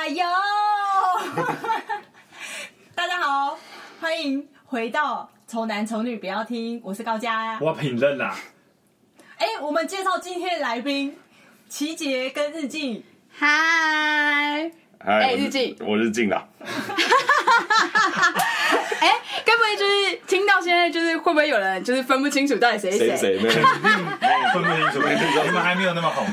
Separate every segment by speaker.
Speaker 1: 加油！大家好，欢迎回到《丑男丑女》，不要听，我是高佳，
Speaker 2: 我评论啦。
Speaker 1: 哎，我们介绍今天的来宾，齐杰跟日进。
Speaker 3: 嗨，
Speaker 4: 哎，
Speaker 3: 日进，
Speaker 4: 我日进啦。
Speaker 3: 哎，该不会就是听到现在，就是会不会有人就是分不清楚到底谁是谁？
Speaker 4: 没有，
Speaker 2: 分不清楚，你们还没有那么红。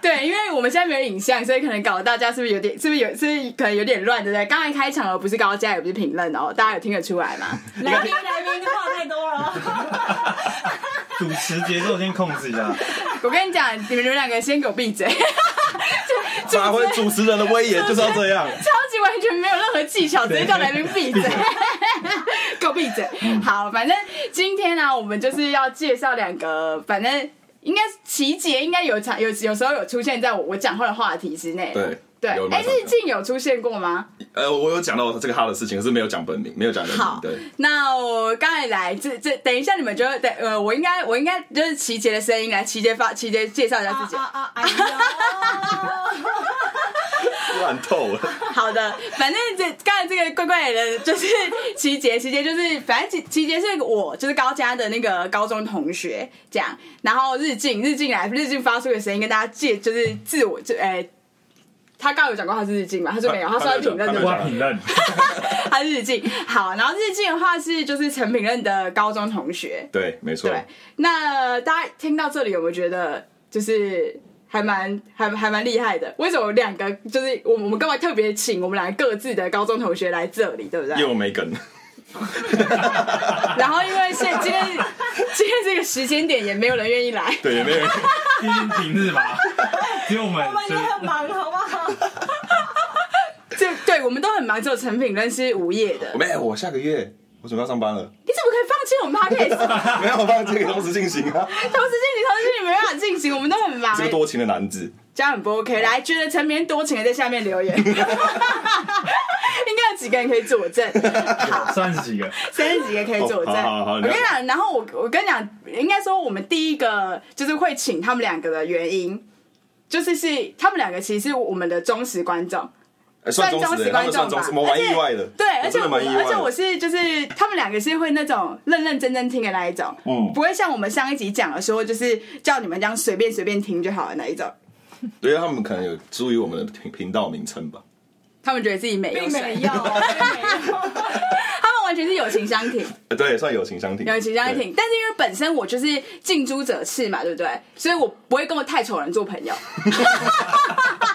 Speaker 3: 对，因为我们现在没有影像，所以可能搞得大家是不是有点，是不是有，是不是可能有点乱，对不对？刚才开场了不是高佳，也不是评论哦，大家有听得出来吗？
Speaker 1: 来宾来宾话太多了，
Speaker 2: 主持节奏先控制一下。
Speaker 3: 我跟你讲，你们你们两个先给我闭嘴。
Speaker 4: 发挥主持人的威严就是要这样，
Speaker 3: 超级完全没有任何技巧，直接叫来宾闭嘴，给我闭嘴。好，反正今天呢、啊，我们就是要介绍两个，反正。应该琪姐应该有场有有时候有出现在我我讲话的话题之内。
Speaker 4: 对
Speaker 3: 对，哎，日进有出现过吗？
Speaker 4: 呃，我有讲到这个他的事情，可是没有讲本名，没有讲人名。
Speaker 3: 好，
Speaker 4: 对。
Speaker 3: 那我刚才来，这这等一下你们觉得，等呃，我应该我应该就是齐杰的声音来，齐杰发齐杰介绍一下自己。啊啊啊！哎
Speaker 4: 烂透了。
Speaker 3: 好的，反正这刚才这个怪怪的就是齐杰，齐杰就是反正齐齐杰是我就是高家的那个高中同学这样，然后日进日进来日进发出的声音跟大家介就是自我就哎、欸，他刚刚有讲过他是日进嘛？他说没有，他说他品任的，
Speaker 2: 我品任，
Speaker 3: 他是日进。好，然后日进的话是就是陈品任的高中同学，
Speaker 4: 对，没错。
Speaker 3: 对，那大家听到这里有没有觉得就是？还蛮还还蛮厉害的，为什么两个就是我我们干嘛特别请我们两个各自的高中同学来这里，对不对？
Speaker 4: 因为我没梗。
Speaker 3: 然后因为现今天今天这个时间点也没有人愿意来，
Speaker 4: 对，也没有人，
Speaker 2: 毕竟平日嘛，只有我们，
Speaker 1: 我们也很忙，好不好？
Speaker 3: 就对，我们都很忙，只有陈品跟是无业的。
Speaker 4: 没有，我下个月。我准备要上班了，
Speaker 3: 你怎么可以放弃我们 podcast？
Speaker 4: 没有放弃，同时进行啊！
Speaker 3: 同时进行，同时进行没办法进行，我们都很忙。
Speaker 4: 这个多情的男子，
Speaker 3: 这样很不 OK。来，觉得陈品任多情的在下面留言，应该有几个人可以佐证。好，
Speaker 2: 三十几个，
Speaker 3: 三十几个可以佐证。
Speaker 4: 好好好，
Speaker 3: 我跟你讲，然后我我跟你讲，应该说我们第一个就是会请他们两个的原因，就是是他们两个其实是我们的忠实观众。算忠实观众吧，
Speaker 4: 蛮意外的。
Speaker 3: 对，而且而且我是就是他们两个是会那种认认真真听的那一种，嗯，不会像我们上一集讲的说，就是叫你们这样随便随便听就好了那一种。
Speaker 4: 对，他们可能有注意我们的频频道名称吧？
Speaker 3: 他们觉得自己没有，
Speaker 1: 没有，他
Speaker 3: 们完全是友情相挺。
Speaker 4: 对，算友情相挺，
Speaker 3: 友情相挺。但是因为本身我就是近朱者赤嘛，对不对？所以我不会跟我太丑人做朋友。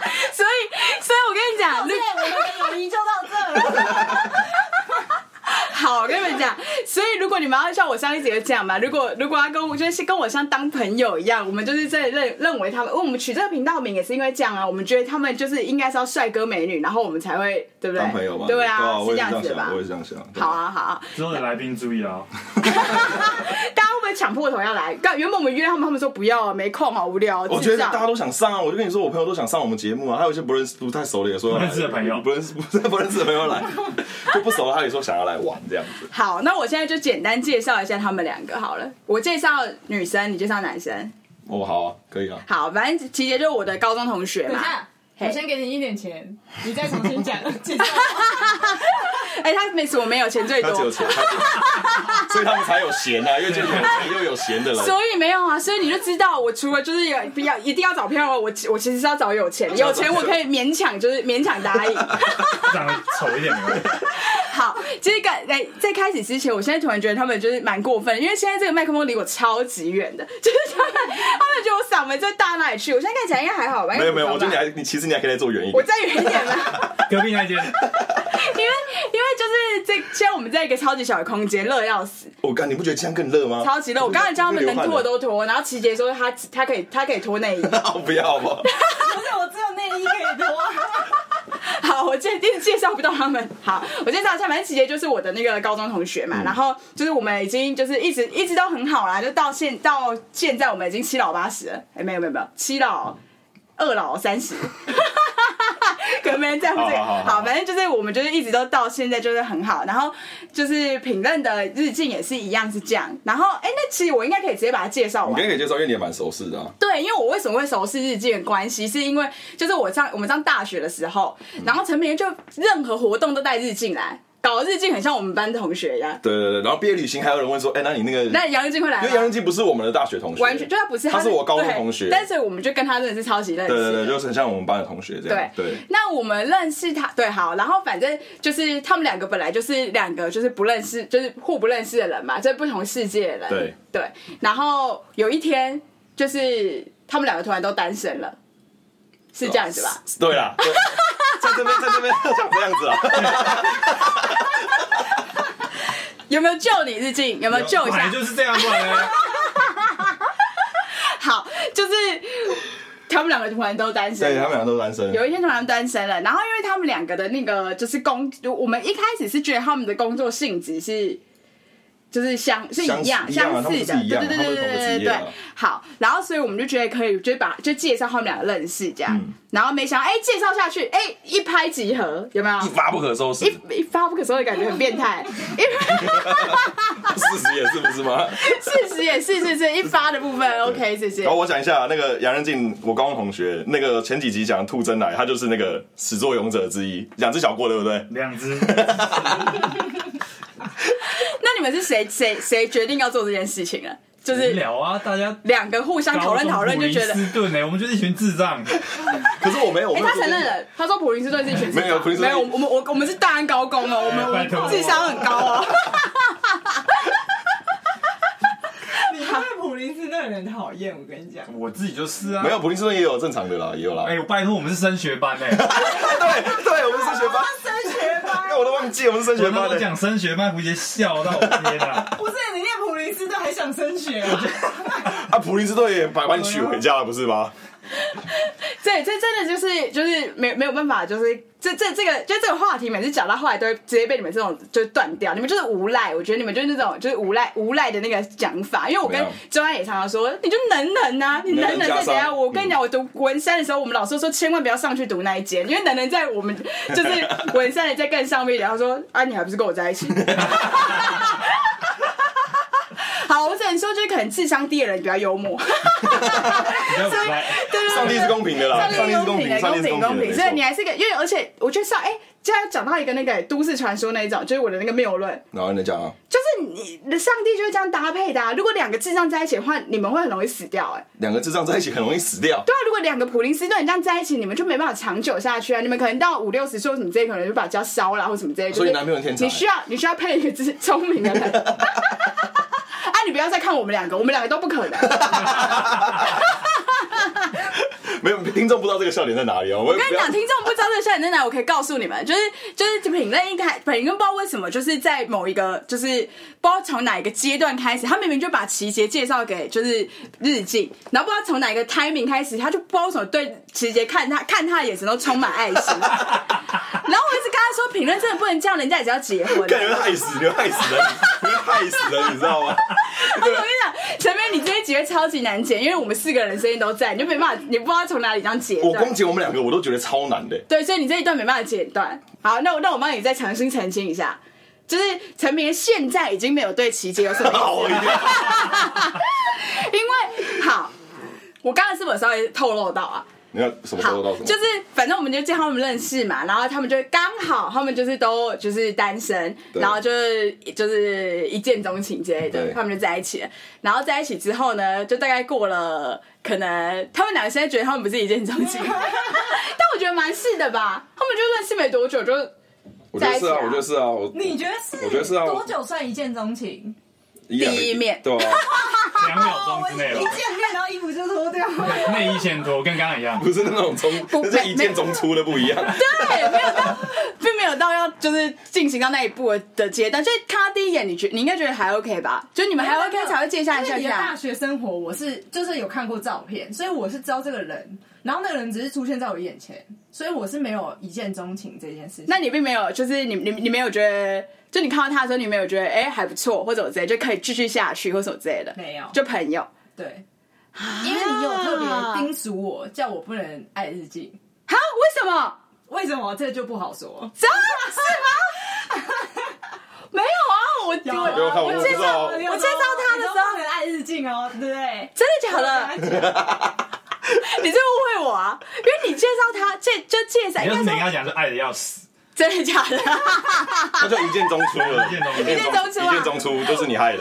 Speaker 3: 我跟你讲，
Speaker 1: 对，我们的友谊就到这了。
Speaker 3: 所以如果你们要像我上一集就讲嘛，如果如果要跟我就是跟我像当朋友一样，我们就是在认认为他们，我们取这个频道名也是因为这样啊，我们觉得他们就是应该是要帅哥美女，然后我们才会对不对？
Speaker 4: 当朋友嘛，
Speaker 3: 对啊，
Speaker 4: 对
Speaker 3: 是这样子的吧？
Speaker 4: 我也是这样想。
Speaker 3: 好啊，好啊。
Speaker 2: 之后的来宾注意啊。
Speaker 3: 大家会不会抢破头要来？原本我们约他们，他们说不要啊，没空，好无聊。
Speaker 4: 我觉得大家都想上啊，我就跟你说，我朋友都想上我们节目啊，还有一些不认识、不太熟的也说
Speaker 2: 不认识的朋友，
Speaker 4: 不认识、不不认识的朋友来，就不熟的他也说想要来玩这样子。
Speaker 3: 好，那我现在就简单介绍一下他们两个好了。我介绍女生，你介绍男生。
Speaker 4: 哦，好啊，可以啊。
Speaker 3: 好，反正琪姐就是我的高中同学嘛。
Speaker 1: 我先给你一点钱，你再重新讲。
Speaker 3: 哎、欸，他每次我没有钱最多，
Speaker 4: 他只有钱，所以他们才有闲啊，因为就有钱又有闲的了。
Speaker 3: 所以没有啊，所以你就知道，我除了就是有必要一定要找票，我我其实是要找有钱，有钱我可以勉强就是 勉强答应。
Speaker 2: 长得丑一点没关系。
Speaker 3: 好，其实刚在在开始之前，我现在突然觉得他们就是蛮过分，因为现在这个麦克风离我超级远的，就是他们他们觉得我嗓门在大哪里去？我现在看起来应该还好吧？
Speaker 4: 没有没有，我觉得你还你其实你还可以再坐远一点，
Speaker 3: 我再远一点吧。
Speaker 2: 隔壁那间。
Speaker 3: 因为因为就是这现在我们在一个超级小的空间，热要死。
Speaker 4: 我刚你不觉得这样更热吗？
Speaker 3: 超级热！我刚才叫他们能脱的都脱，然后琪姐说他他可以他可以脱内衣。
Speaker 4: 不要吧？
Speaker 1: 不是 我只有内衣可以脱。
Speaker 3: 好，我介介介绍不到他们。好，我介绍一下，反正琪姐就是我的那个高中同学嘛。嗯、然后就是我们已经就是一直一直都很好啦，就到现到现在我们已经七老八十了。哎、欸，没有没有没有，七老二老三十。可能没人在乎这个。
Speaker 4: 好
Speaker 3: 反正就是我们就是一直都到现在就是很好，然后就是评论的日进也是一样是这样。然后哎、欸，那其实我应该可以直接把它介绍完
Speaker 4: 你刚。可以介绍，因为你也蛮熟悉的啊。
Speaker 3: 对，因为我为什么会熟悉日进的关系，是因为就是我上我们上大学的时候，然后陈品任就任何活动都带日进来。搞的日记很像我们班同学一样。
Speaker 4: 对对对，然后毕业旅行还有人问说，哎，那你那个……
Speaker 3: 那杨日进会来吗？
Speaker 4: 因为杨日进不是我们的大学同学，
Speaker 3: 完全就他不是，
Speaker 4: 他是我高中同学，
Speaker 3: 但是我们就跟他认识超级认识。
Speaker 4: 对对对，就是很像我们班的同学这样。
Speaker 3: 对
Speaker 4: 对。
Speaker 3: 那我们认识他，对，好，然后反正就是他们两个本来就是两个就是不认识，就是互不认识的人嘛，就是不同世界的人。
Speaker 4: 对
Speaker 3: 对。然后有一天，就是他们两个突然都单身了，是这样子吧？
Speaker 4: 对啦，在这边，在这边讲这样子啊。
Speaker 3: 有没有救你日进？有没有救一下？
Speaker 2: 就是这样过来的。
Speaker 3: 好，就是他们两个突然都单身，
Speaker 4: 对，他们两个都单身。
Speaker 3: 有一天突然单身了，然后因为他们两个的那个就是工，我们一开始是觉得他们的工作性质是。就是相是一样相似的，对对对对对对对。好，然后所以我们就觉得可以，就把就介绍他们两个认识这样，然后没想到哎，介绍下去哎，一拍即合，有没有？
Speaker 4: 一发不可收拾，
Speaker 3: 一一发不可收拾，感觉很变态。
Speaker 4: 事实也是不是吗？
Speaker 3: 事实也是是是，一发的部分 OK，谢谢。
Speaker 4: 然后我讲一下那个杨仁静，我高中同学，那个前几集讲兔真奶，他就是那个始作俑者之一，两只小过对不对？
Speaker 2: 两只。
Speaker 3: 那你们是谁谁谁决定要做这件事情啊？就是
Speaker 2: 聊啊，大家
Speaker 3: 两个互相讨论讨论，就觉得。
Speaker 2: 普林斯顿呢，我们就是一群智障。
Speaker 4: 可是我没有，哎，
Speaker 3: 他承认了，他说普林斯顿是一群智障。
Speaker 4: 没有，
Speaker 3: 没有，我们我我们是大安高工哦，我们智商很高哦。
Speaker 1: 普林斯顿人讨厌，我跟你讲，
Speaker 2: 我自己就是啊。
Speaker 4: 没有，普林斯顿也有正常的啦，也有啦。
Speaker 2: 哎，我拜托，我们是升学班哎。
Speaker 4: 对对，我们是升学班。
Speaker 1: 升学班，
Speaker 4: 我都忘记我们是升学班。
Speaker 2: 我讲升学班，胡杰笑到我天啊！
Speaker 1: 不是你念普林斯顿还想升学啊？
Speaker 4: 啊，普林斯顿也把把你娶回家了，不是吗？
Speaker 3: 对，这真的就是就是没没有办法，就是这这这个就这个话题，每次讲到后来都会直接被你们这种就断掉。你们就是无赖，我觉得你们就是那种就是无赖无赖的那个讲法。因为我跟周安也常常说，你就能能啊，你能能在怎样？我跟你讲，我读文山的时候，我们老师说千万不要上去读那一间，因为能能在我们 就是文山的在更上面，然后说啊，你还不是跟我在一起？好，我只能说，就是可能智商低的人比较幽默。所以，对
Speaker 4: 上帝是公平的啦，
Speaker 3: 上帝是公平的，公平公平。所以你还是个，因为而且我觉得上，哎，就要讲到一个那个都市传说那一种，就是我的那个谬论。
Speaker 4: 然后你讲啊，
Speaker 3: 就是你的上帝就是这样搭配的啊。如果两个智障在一起的话，你们会很容易死掉。哎，两
Speaker 4: 个智障在一起很容易死掉。
Speaker 3: 对啊，如果两个普林斯顿这样在一起，你们就没办法长久下去啊。你们可能到五六十岁什么之类，可能就把家烧了或什么之类。
Speaker 4: 所以男朋友天才，
Speaker 3: 你需要你需要配一个智聪明的人。啊！你不要再看我们两个，我们两个都不可能。
Speaker 4: 没有听众不知道这个笑点在哪里哦。
Speaker 3: 我跟你讲，听众不知道这个笑点在哪里，我可以告诉你们，就是就是品任一开，品任不知道为什么，就是在某一个，就是不知道从哪一个阶段开始，他明明就把齐杰介绍给就是日记，然后不知道从哪一个 timing 开始，他就不知道为什么对齐杰看他看他的眼神都充满爱心。然后我一直跟他说，评论真的不能这样，人家也是要结婚。
Speaker 4: 感觉害死，你害死人，你害死人，你知道吗？
Speaker 3: 我跟你讲，陈明，你这一集会超级难剪，因为我们四个人声音都在，你就没办法，你不知道从哪里这样剪。
Speaker 4: 我光剪我们两个，我都觉得超难的。
Speaker 3: 对，所以你这一段没办法剪断。好，那我那我帮你再重新澄清一下，就是陈明现在已经没有对琪姐有什么意思了。因为好，我刚才是不是稍微透露到啊？
Speaker 4: 你要什么时候到什么？
Speaker 3: 就是反正我们就叫他们认识嘛，然后他们就刚好他们就是都就是单身，然后就是就是一见钟情之类的，他们就在一起了。然后在一起之后呢，就大概过了可能他们两个现在觉得他们不是一见钟情，但我觉得蛮是的吧。他们就认识没多久就。
Speaker 4: 我觉得是啊，我觉得是啊。
Speaker 1: 你觉得是？
Speaker 4: 我觉得是啊。
Speaker 1: 多久算一见钟情？
Speaker 3: 第一面，
Speaker 4: 对啊。
Speaker 2: 两秒钟之内了，
Speaker 1: 一见服就脱掉，
Speaker 2: 内衣先脱，跟刚刚一样，
Speaker 4: 不是那种从，不是一见钟出的不一样。
Speaker 3: 对，没有到，并没有到要就是进行到那一步的阶段。就看他第一眼，你觉你应该觉得还 OK 吧？就你们还 OK 才会接下来下去。
Speaker 1: 大学生活，我是就是有看过照片，所以我是知道这个人，然后那个人只是出现在我眼前，所以我是没有一见钟情这件事情。
Speaker 3: 那你并没有，就是你你你没有觉得，就你看到他的时候，你没有觉得哎还不错，或者我之类就可以继续下去，或者之类的，
Speaker 1: 没有，
Speaker 3: 就朋友。
Speaker 1: 对，因为你有特别叮嘱我，叫我不能爱日进。
Speaker 3: 哈？为什么？
Speaker 1: 为什么这就不好说？
Speaker 3: 真的是吗？没有啊，我
Speaker 1: 有
Speaker 3: 我介
Speaker 4: 绍
Speaker 3: 我介绍他的时候，
Speaker 1: 很爱日进哦，对不对？
Speaker 3: 真的假的？你这误会我啊？因为你介绍他介就介绍，
Speaker 2: 你要是
Speaker 3: 应该说
Speaker 2: 没跟他讲，是爱的要死。
Speaker 3: 真的假的？
Speaker 4: 那就一见钟出了，
Speaker 2: 一见钟
Speaker 4: 一见
Speaker 3: 一见钟出啊
Speaker 4: 一见钟出，都是你害的。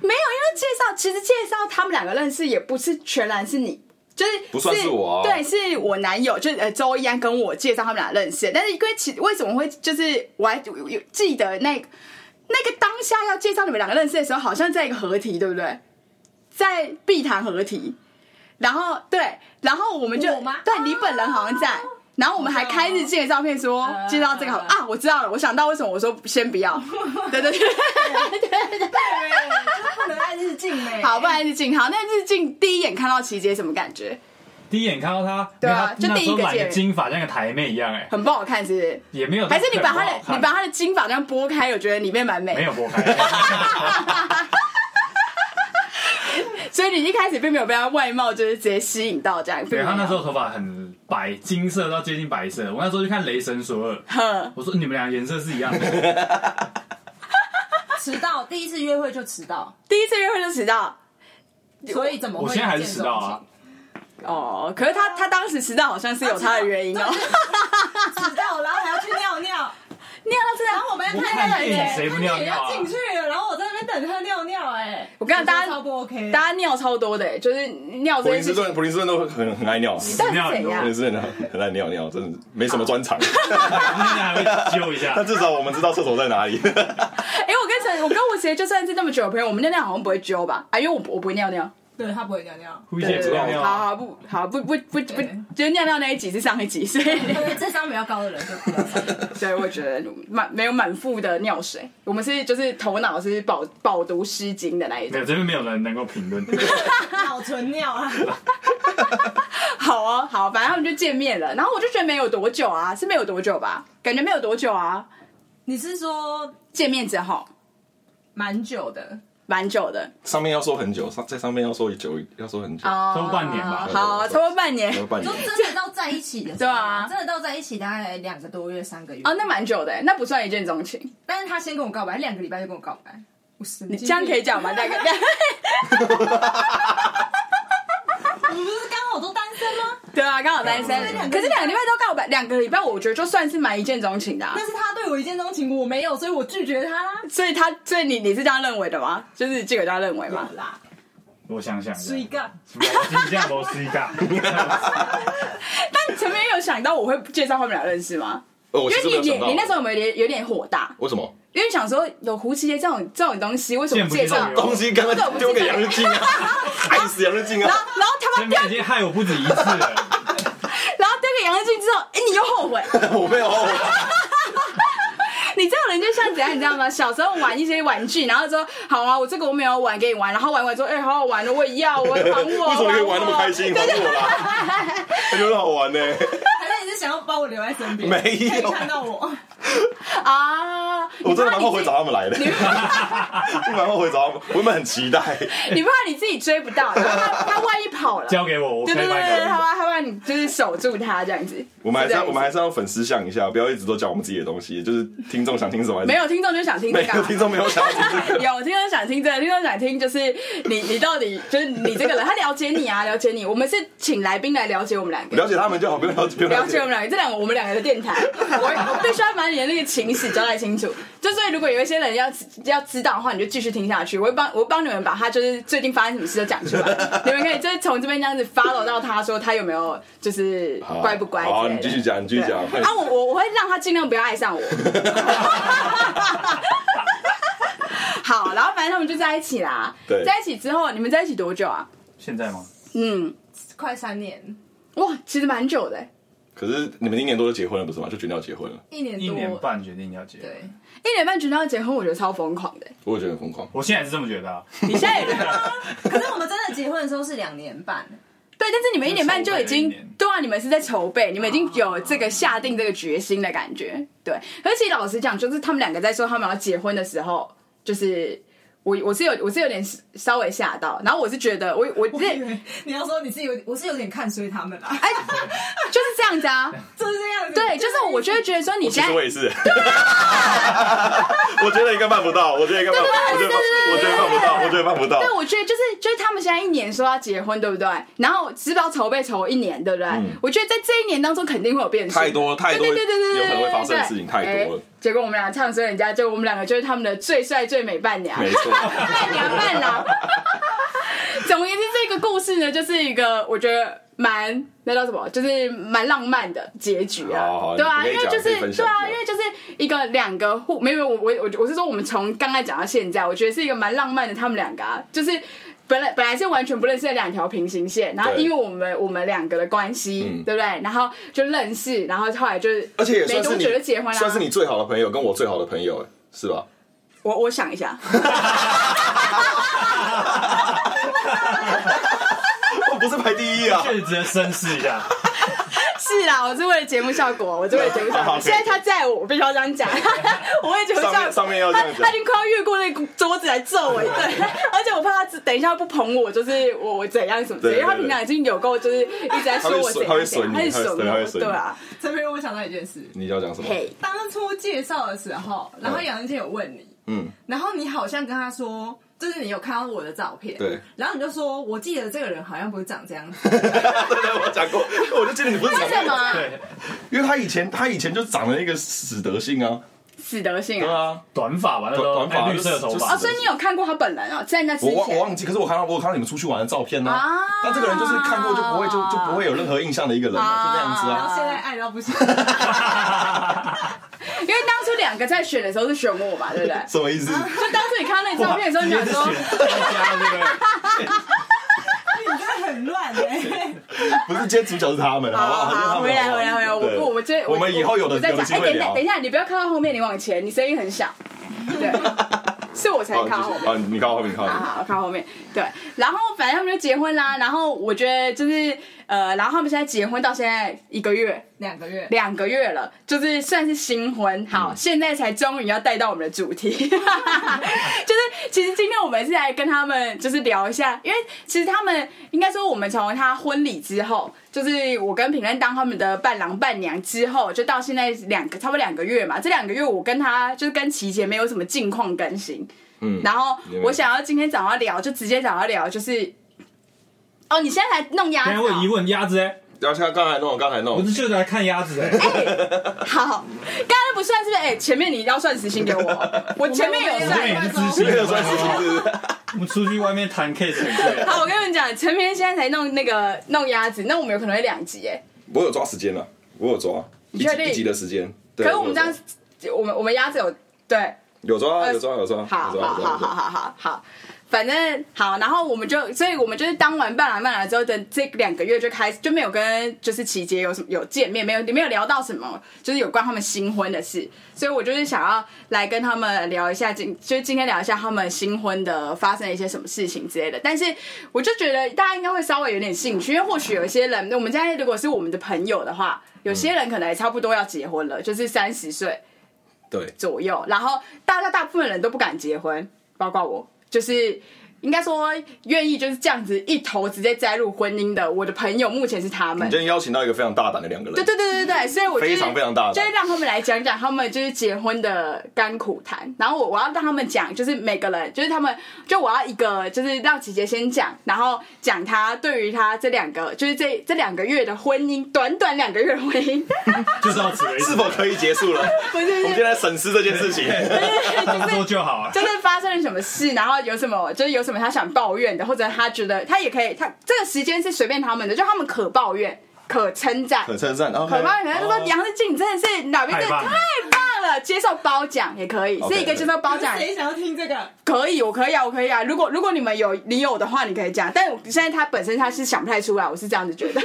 Speaker 3: 没有，因为介绍其实介绍他们两个认识，也不是全然是你。就是
Speaker 4: 不算是我啊
Speaker 3: 对，是我男友，就是呃周一安跟我介绍他们俩认识的。但是因为其为什么会就是我还有有记得那個、那个当下要介绍你们两个认识的时候，好像在一个合体，对不对？在碧潭合体，然后对，然后我们就
Speaker 1: 我
Speaker 3: 对你本人好像在。然后我们还开日记的照片说
Speaker 1: 呃
Speaker 3: 介绍这个好啊，我知道了，我想到为什么我说先不要，对对对对对对。
Speaker 1: 对，很爱日进呢。
Speaker 3: 好，不然日进好，那日进第一眼看到琪姐什么感觉？
Speaker 2: 第一眼看到她，
Speaker 3: 对啊就第一
Speaker 2: 个金发像个台妹一样，哎，
Speaker 3: 很不好看，是不是？
Speaker 2: 也没有，
Speaker 3: 还是你把她的你把她的金发这样拨开，我觉得里面蛮美。
Speaker 2: 没有拨开，
Speaker 3: 所以你一开始并没有被她外貌就是直接吸引到这样。
Speaker 2: 对，
Speaker 3: 并没有
Speaker 2: 他那时候头发很白，金色到接近白色。我那时候去看《雷神索尔》，
Speaker 3: 哼，
Speaker 2: 我说你们俩颜色是一样的，
Speaker 1: 迟到，第一次约会就迟到，
Speaker 3: 第一次约会就迟到
Speaker 1: 所以怎么会？
Speaker 2: 我现在还是迟到啊。。
Speaker 3: 哦，可是他他当时迟到好像是有他的原因哦。
Speaker 1: 迟到，然后还要去尿尿，
Speaker 3: 尿到这样，
Speaker 1: 然后我们要
Speaker 2: 我
Speaker 1: 看
Speaker 2: 看电影
Speaker 1: 那个人，
Speaker 2: 谁不尿尿啊
Speaker 1: 他也要进去了，然后我在那边等他尿尿，哎，
Speaker 3: 我跟你讲大家
Speaker 1: 超不 OK，
Speaker 3: 大家尿超多的，欸就是尿
Speaker 4: 普林斯顿，
Speaker 3: 这件事情。
Speaker 4: 普林斯顿都很很爱尿，
Speaker 3: 你到底是怎
Speaker 4: 普林？斯顿很很爱尿尿，真的没什
Speaker 2: 么专长。揪一下
Speaker 4: 但。至少我们知道厕所在哪里。
Speaker 3: 哎，我跟陈，我跟我姐就算是那么久的朋友，我们尿尿好像不会揪吧？啊，因为我我不会尿尿。
Speaker 1: 对他不会尿尿。
Speaker 2: 胡姐不尿尿啊，
Speaker 3: 好好不好不不不不，就是尿尿那一集是上一集，所以
Speaker 1: 对，智商比较高的人就不要上。
Speaker 3: 所以我觉得满没有满腹的尿水，我们是就是头脑是饱饱读诗经的那一种
Speaker 2: 没有，。这边没有人能够评论。
Speaker 1: 脑存尿啊！
Speaker 3: 好啊，好，反正他们就见面了，然后我就觉得没有多久啊，是没有多久吧？感觉没有多久啊，
Speaker 1: 你是说
Speaker 3: 见面之后
Speaker 1: 蛮久的？
Speaker 3: 蛮久的
Speaker 4: 上面要说很久，上在上面要说久，要说很久。
Speaker 3: 哦，
Speaker 2: 差不多半年吧
Speaker 3: 好，差不多半年。
Speaker 4: 要半年。
Speaker 1: 真的到在一起的时候，
Speaker 3: 对啊
Speaker 1: 真的到在一起大概两个多月、三个月。
Speaker 3: 哦，那蛮久的，那不算一见钟情。
Speaker 1: 但是他先跟我告白，两个礼拜就跟我告白。我神经病
Speaker 3: 你这样可以讲吗？大概。对啊，刚好单身。可是两个礼拜都告白，两个礼拜我觉得就算是蛮一见钟情的、啊
Speaker 1: 但。是他对我一见钟情，我没有，所以我拒绝他啦。
Speaker 3: 所以他，所以你你是这样认为的吗？就是这个这样认为吗？
Speaker 1: 啦，
Speaker 2: 我想想
Speaker 1: 是一
Speaker 2: 个。这样，我是一个。
Speaker 3: 但前面有想到我会介绍他们俩认识吗？
Speaker 4: 哦我
Speaker 3: 因为你。你你那时候有没有有点有点火大？
Speaker 4: 为什么？
Speaker 3: 因为想说有胡奇杰这种这种东西，为什么不介
Speaker 2: 绍？
Speaker 4: 东西刚刚丢给杨日进啊，害死杨日进啊！
Speaker 3: 然后然后他
Speaker 2: 这
Speaker 3: 妈丢，
Speaker 2: 边已经害我不止一次了。
Speaker 3: 然后丢给杨日进之后，哎，你又后悔。
Speaker 4: 我没有后悔，
Speaker 3: 你这种人就像怎样，你知道吗？小时候玩一些玩具，然后说好啊，我这个我没有玩，给你玩，然后玩完之后，哎、好好玩的，我也要，我也还我。
Speaker 4: 为什么可以玩那么开心？还我啦，那就很好玩呢。
Speaker 1: 还是想要把我留在身边？
Speaker 4: 没有
Speaker 1: 看到我。
Speaker 3: 啊！
Speaker 4: 我真的蛮后悔找他们来的，我蛮后悔找他们，我原本很期待。
Speaker 3: 你怕你自己追不到，然后他他万一跑了，
Speaker 2: 交给我，我可以
Speaker 3: 对对对对，他
Speaker 2: 搞。
Speaker 3: 怕他怕你就是守住他这样子。
Speaker 4: 我们还是要，我们还是要粉丝像一下，不要一直都讲我们自己的东西，就是听众想听什么
Speaker 3: 没有听众就想听
Speaker 4: 没有听众没有想听这个。
Speaker 3: 有听众想听这个，听众想听就是你你到底就是你这个人，他了解你啊，了解你。我们是请来宾来了解我们两个，
Speaker 4: 了解他们就好，不用了解，不用了解
Speaker 3: 了解我。们两个，这两个我们两个的电台，我 我必须要把你的那个情史交代清楚。就所以如果有一些人要要知道的话，你就继续听下去。我会帮我帮你们把他就是最近发生什么事都讲出来，你们可以就是从这边这样子 follow 到他说他有没有就是乖不乖。
Speaker 4: 好，你继续讲，你继续讲。
Speaker 3: 对啊，我我我会让他尽量不要爱上我。好，然后反正他们就在一起啦。
Speaker 4: 对
Speaker 3: 在一起之后，你们在一起多久啊？
Speaker 2: 现在吗？
Speaker 3: 嗯，
Speaker 1: 快三年，
Speaker 3: 哇，其实蛮久的欸，
Speaker 4: 可是你们一年多就结婚了，不是吗？就决定要结婚了，
Speaker 1: 一年多，
Speaker 2: 一年半决定要结。
Speaker 1: 对，
Speaker 3: 一年半决定要结婚，我觉得超疯狂的欸。
Speaker 4: 我也觉得很疯狂。
Speaker 2: 我现在也是这么觉得啊。
Speaker 3: 你现在也觉得
Speaker 1: 可是我们真的结婚的时候是两年半，
Speaker 3: 对，但是你们一年半就已
Speaker 2: 经
Speaker 3: 对啊，你们是在筹备，你们已经有这个下定这个决心的感觉。对，而且老实讲，就是他们两个在说他们要结婚的时候，就是我我是有我是有点稍微吓到，然后我是觉得我我这
Speaker 1: 我以为你要说你是有，我是有点看衰他们啦，
Speaker 3: 哎，就是这样子啊。
Speaker 1: 就是这样子，
Speaker 3: 对，就是我我就会觉得说你现在
Speaker 4: 其实我也是，我觉得应该办不到，我觉得应该办，我觉得我觉得办不到，我觉得办不到。
Speaker 3: 对，我觉得就是就是他们现在一年说要结婚，对不对？然后知不知道筹备筹一年，对不对？我觉得在这一年当中肯定会有变数，
Speaker 4: 太多太多，
Speaker 3: 对对对对对，
Speaker 4: 有可能会发生的事情太多了。
Speaker 3: 结果我们俩唱衰人家，就我们两个就是他们的最帅最美伴娘，
Speaker 4: 没错，
Speaker 3: 伴娘伴郎。总而言之，这个故事呢，就是一个我觉得蛮那叫什么，就是蛮浪漫的结局啊，
Speaker 4: 好好
Speaker 3: 对啊，因为就是对啊，因为就是一个两个互没有我我我我是说我们从刚才讲到现在，我觉得是一个蛮浪漫的，他们两个啊，就是本来本来是完全不认识的两条平行线，然后因为我们我们两个的关系，
Speaker 4: 嗯
Speaker 3: 对不对？然后就认识，然后后来就是
Speaker 4: 而且也
Speaker 3: 没多
Speaker 4: 算是你
Speaker 3: 久就结婚了，
Speaker 4: 算是你最好的朋友，跟我最好的朋友，是吧？
Speaker 3: 我我想一下。
Speaker 4: 我不是排第一啊，
Speaker 2: 确实值得深思一下。
Speaker 3: 是啦，我是为了节目效果，我是为了节目效果。现在他在我，我必须要这样讲，我为节目效果。
Speaker 4: 上面要这样讲。
Speaker 3: 他他已经快要越过那个桌子来揍我，对，而且我怕他等一下不捧我，就是我我怎样什么之类的，因为他平常已经有够就是一直在说我怎样
Speaker 4: 他会
Speaker 3: 怎样，
Speaker 4: 损你
Speaker 3: 他是
Speaker 4: 损
Speaker 3: 对啊，
Speaker 1: 这边我想到一件事，
Speaker 4: 你要讲什么？
Speaker 3: 嘿，
Speaker 1: 当初介绍的时候，然后杨文健有问你，
Speaker 4: 嗯，
Speaker 1: 然后你好像跟他说，就是你有看到我的照片，
Speaker 4: 对，
Speaker 1: 然后你就说，我记得这个人好像不是长这样子，
Speaker 4: 对对，我讲过，我就记得你不是讲
Speaker 3: 为什么？啊？
Speaker 2: 对，
Speaker 4: 因为他以前他以前就长了一个死德性啊，
Speaker 3: 死德性啊！
Speaker 4: 对啊，
Speaker 2: 短发吧，
Speaker 4: 短短发
Speaker 2: 还绿色的头
Speaker 4: 就是
Speaker 3: 哦，所以你有看过他本人啊？在那之
Speaker 4: 我忘我，忘记，可是我看到我有看到你们出去玩的照片呢、
Speaker 3: 啊。
Speaker 4: 那这个人就是看过就不会就就不会有任何印象的一个人、啊，就那样子啊。
Speaker 1: 然
Speaker 4: 啊。
Speaker 1: 后现在爱到不行，
Speaker 3: 因为当初两个在选的时候是选我吧，对不对？
Speaker 4: 什么意思？
Speaker 3: 就当初你看到那照片的时候，你想
Speaker 2: 说。
Speaker 1: 你真的很乱哎、
Speaker 4: 不是，今天主角是他们，好不好？
Speaker 3: 回来回来回来，我
Speaker 4: 不
Speaker 3: 我我这
Speaker 4: 我们以后有的
Speaker 3: 我再讲。哎，
Speaker 4: 有的机会聊
Speaker 3: 等一下等。一下，你不要看到后面，你往前，你声音很小。对，是我才
Speaker 4: 好
Speaker 3: 靠后面。
Speaker 4: 啊，你看后面，你靠后面。
Speaker 3: 好好靠后面，对，然后反正他们就结婚啦，然后我觉得就是呃，然后他们现在结婚到现在一个月
Speaker 1: 两个月，
Speaker 3: 两个月了，就是算是新婚，好，现在才终于要带到我们的主题，就是其实今天我们是来跟他们就是聊一下，因为其实他们应该说我们从他婚礼之后，就是我跟平安当他们的伴郎伴娘之后，就到现在两个差不多两个月嘛，这两个月我跟他就是跟琪姐没有什么近况更新，
Speaker 4: 嗯，
Speaker 3: 然后我想要今天找他聊，就直接找他聊，就是哦，你现在来弄鸭子、
Speaker 2: 我有疑问，鸭子哎，
Speaker 4: 然后像刚才弄，刚才弄我
Speaker 2: 是，就是来看鸭子哎，
Speaker 3: 好，刚才不算是不是？哎、前面你要算时薪给我，我前面有
Speaker 2: 我这边
Speaker 3: 算。
Speaker 2: 也是知心，
Speaker 4: 没有算是不是？
Speaker 2: 我们出去外面谈 case 很贵，
Speaker 3: 好，我跟你们讲，陈明现在才弄那个弄鸭子，那我们有可能会两集哎。
Speaker 4: 我有抓时间了，我有抓一
Speaker 3: 你确定
Speaker 4: 集一集的时间。对
Speaker 3: 可是我们这样
Speaker 4: 有，
Speaker 3: 我们我们鸭子有对，
Speaker 4: 有抓有抓有抓，
Speaker 3: 好
Speaker 4: 有抓
Speaker 3: 好好好好好好，反正好，然后我们就，所以我们就是当完伴郎伴郎之后的这两个月就开始就没有跟就是琪姐有什么有见面，没有没有聊到什么，就是有关他们新婚的事，所以我就是想要来跟他们聊一下今就是今天聊一下他们新婚的发生了一些什么事情之类的，但是我就觉得大家应该会稍微有点兴趣，因为或许有一些人，我们现在如果是我们的朋友的话，有些人可能也差不多要结婚了，就是三十岁。
Speaker 4: 对，
Speaker 3: 左右，然后大家大部分人都不敢结婚，包括我，就是应该说愿意就是这样子一头直接栽入婚姻的，我的朋友目前是他们
Speaker 4: 你今。天邀请到一个非常大胆的两个人，
Speaker 3: 对对对对对，所以我就是
Speaker 4: 非常非常大胆
Speaker 3: 就是让他们来讲讲他们就是结婚的甘苦谈，然后我我要让他们讲，就是每个人就是他们，就我要一个就是让姐姐先讲，然后讲他对于他这两个就是这这两个月的婚姻，短短两个月的婚姻，
Speaker 2: 就到此为止
Speaker 4: 是，否可以结束了？
Speaker 3: 不是
Speaker 4: 我们现在审视这件事情。
Speaker 2: 差不多就好了。
Speaker 3: 就是发生了什么事，然后有什么，就是有什么他想抱怨的，或者他觉得他也可以，他这个时间是随便他们的，就他们可抱怨、可称赞、
Speaker 4: 可称赞，然后
Speaker 3: 可抱怨，可他就说
Speaker 2: 哦。
Speaker 3: 杨志静你真的是哪边真的
Speaker 2: 太棒
Speaker 3: 接受褒奖也可以
Speaker 4: ，OK，
Speaker 3: 是一个接受褒奖。
Speaker 1: 谁想要听这个？
Speaker 3: 可以，我可以啊，我可以啊。如果如果你们有你有的话，你可以讲。但我现在他本身他是想不太出来，我是这样子觉得。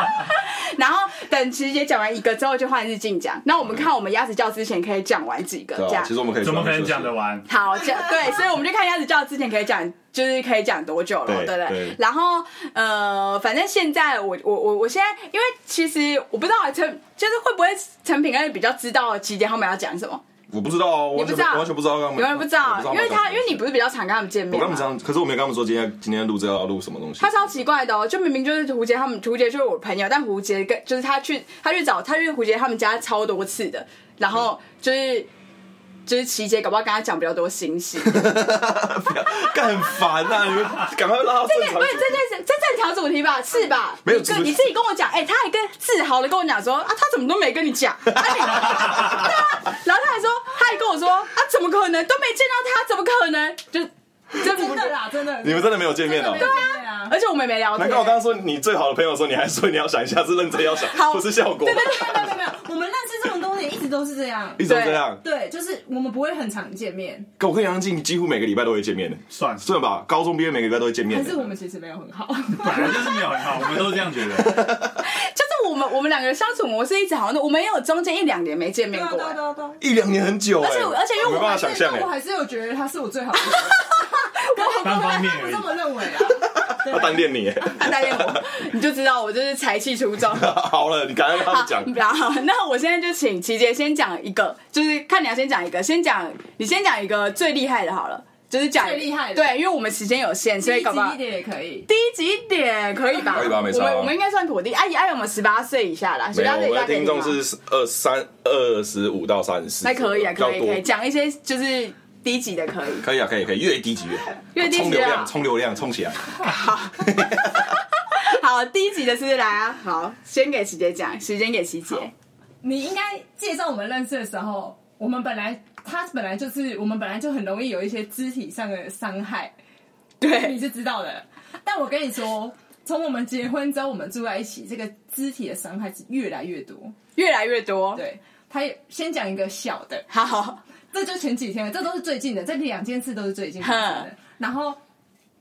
Speaker 3: 然后等琪姐讲完一个之后，就换日进讲。那我们看我们鸭子叫之前可以讲完几个，这样。
Speaker 4: 对啊，其实我们可以
Speaker 2: 怎么可能讲得完？
Speaker 3: 好，讲对，所以我们就看鸭子叫之前可以讲，就是可以讲多久了，
Speaker 4: 对
Speaker 3: 对不
Speaker 4: 对？
Speaker 3: 然后呃，反正现在我我我我现在，因为其实我不知道陈就是会不会陈品任比较知道几点他们要讲什么，
Speaker 4: 我不知道哦，我完全
Speaker 3: 你不知道？
Speaker 4: 完全不知道他们，
Speaker 3: 有人不知道，因为他因为你不
Speaker 4: 是
Speaker 3: 是比较常跟他们见面，
Speaker 4: 我跟他们讲，可是我没有跟他们说今天今天录这要录什么东西。
Speaker 3: 他。超奇怪的哦，就明明就是胡杰他们，胡杰就是我朋友，但胡杰跟就是他去他去找他去胡杰他们家超多次的，然后就是就是琪姐搞不好跟他讲比较多心事，这
Speaker 4: 干很烦呐，你们赶快拉到正常
Speaker 3: 不。是这件事这正常主题吧？是吧？
Speaker 4: 没有主题
Speaker 3: 你自己跟我讲，哎、他还跟自豪的跟我讲说啊，他怎么都没跟你讲，啊对啊，然后他还说，他还跟我说啊，怎么可能都没见到他，怎么可能？就真
Speaker 1: 真的啦，真的，
Speaker 4: 你们真的没有见面哦
Speaker 1: 真的没？有见面啊。
Speaker 3: 而且我们也没聊天。
Speaker 4: 难怪我刚刚说你最好的朋友的时候，你还说你要想一下，是认真要想，不是效果。
Speaker 1: 没有没有没有，我们认识这么多年，一直都是这样。
Speaker 4: 一直都这样。
Speaker 1: 对，就是我们不会很常见面，
Speaker 4: 跟我跟杨静几乎每个礼拜都会见面的，
Speaker 2: 算了，
Speaker 4: 算吧，高中毕业每个礼拜都会见面
Speaker 1: 可是。我们其实没有很好。
Speaker 2: 本来就是没有很好，我们都是这样觉得。
Speaker 3: 就是我们我们两个人相处模式一直好像，我们也有中间一两年没见面
Speaker 1: 过、
Speaker 4: 一两年很久哎、
Speaker 3: 而且而且因为我
Speaker 4: 没办法想象
Speaker 1: 我还是有觉得他是我最好的朋友。
Speaker 2: 单方
Speaker 1: 我这。么认为啊。
Speaker 4: 他单恋你、欸。
Speaker 3: 他单恋我，你就知道我就是才气出众。
Speaker 4: 好了，你赶快跟他讲。，
Speaker 3: 然后那我现在就请琪姐先讲一个，就是看你要先讲一个，先讲你先讲一个最厉害的好了，就是讲
Speaker 1: 最厉害的
Speaker 3: 对，因为我们时间有限，所以搞不好
Speaker 1: 低级一点也可以。
Speaker 3: 低级一点可以吧？
Speaker 4: 可以吧没错啊
Speaker 3: 我们我们应该算妥低。阿姨阿姨，我们十八岁以下啦，十
Speaker 4: 没有，
Speaker 3: 八岁以
Speaker 4: 我的
Speaker 3: 下
Speaker 4: 听众是二三二十五到三十四，
Speaker 3: 那可以啊，可以可以讲一些就是低级的可以。
Speaker 4: 可以啊，可以可以，越低级越好，
Speaker 3: 越低级
Speaker 4: 冲流量，冲流量，冲起来。
Speaker 3: 好，好，低级的是来啊，好，先给琪姐讲，时间给琪姐。
Speaker 1: 你应该介绍我们认识的时候，我们本来他本来就是我们本来就很容易有一些肢体上的伤害，对你
Speaker 3: 对，
Speaker 1: 是知道的。但我跟你说，从我们结婚之后，我们住在一起，这个肢体的伤害是越来越多。
Speaker 3: 越来越多。
Speaker 1: 对，他也先讲一个小的，
Speaker 3: 好，
Speaker 1: 这就前几天，这都是最近的，这两件事都是最近发生的。然后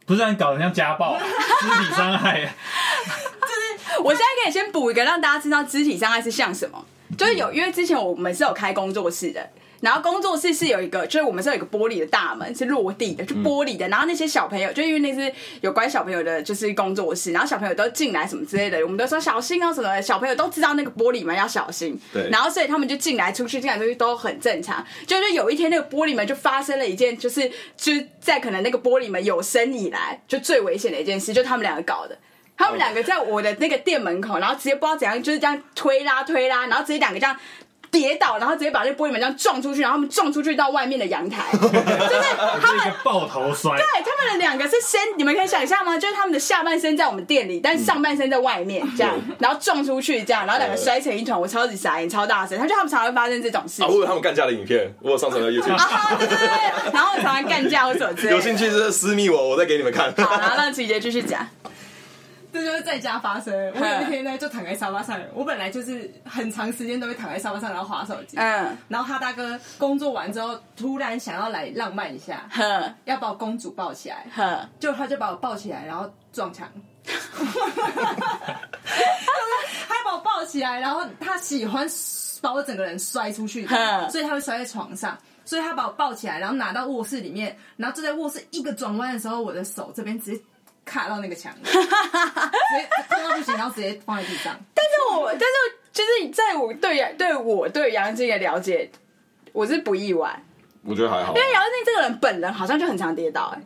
Speaker 2: 不是让你搞得像家暴、肢体伤害，就是
Speaker 3: 我现在可以先补一个，让大家知道肢体伤害是像什么。就是有，因为之前我们是有开工作室的，然后工作室是有一个，就是我们是有一个玻璃的大门，是落地的，就玻璃的。然后那些小朋友，就因为那是有关小朋友的，就是工作室，然后小朋友都进来什么之类的，我们都说小心啊什么的，小朋友都知道那个玻璃门要小心。
Speaker 4: 对
Speaker 3: 然后所以他们就进来出去，进来出去都很正常。就是有一天那个玻璃门就发生了一件，就是就是在可能那个玻璃门有生以来就最危险的一件事，就他们两个搞的。他们两个在我的那个店门口，然后直接不知道怎样，就是这样推拉推拉，然后直接两个这样跌倒，然后直接把那玻璃门这样撞出去，然后他们撞出去到外面的阳台，就是他
Speaker 2: 们抱头摔。
Speaker 3: 对，他们的两个是先，你们可以想象吗？就是他们的下半身在我们店里，但是上半身在外面，这样，然后撞出去，这样，然后两个摔成一团，我超级傻眼，超大声。他就他们常常会发生这种事
Speaker 4: 啊，我，有他们干架的影片，我有上传到 YouTube，
Speaker 3: 啊，对对对，然后常常干架或者什么之类。
Speaker 4: 有兴趣就是私密我，我再给你们看。
Speaker 3: 好，然后让琪姐继续讲。
Speaker 1: 这就是在家发生。我有一天呢，就躺在沙发上，我本来就是很长时间都会躺在沙发上，然后划手机。
Speaker 3: 嗯，
Speaker 1: 然后他大哥工作完之后，突然想要来浪漫一下，
Speaker 3: 呵
Speaker 1: 要把我公主抱起来，
Speaker 3: 呵，
Speaker 1: 就他就把我抱起来，然后撞墙。他把我抱起来，然后他喜欢把我整个人摔出去
Speaker 3: 哼，
Speaker 1: 所以他会摔在床上。所以他把我抱起来，然后拿到卧室里面，然后就在卧室一个转弯的时候，我的手这边直接卡到那个墙，直接痛到不行，然后直接放在地上。
Speaker 3: 但是我，但是就是在我对杨对我对杨静的了解，我是不意外，
Speaker 4: 我觉得还好
Speaker 3: 因，为杨静这个人本人好像就很常跌倒、哎，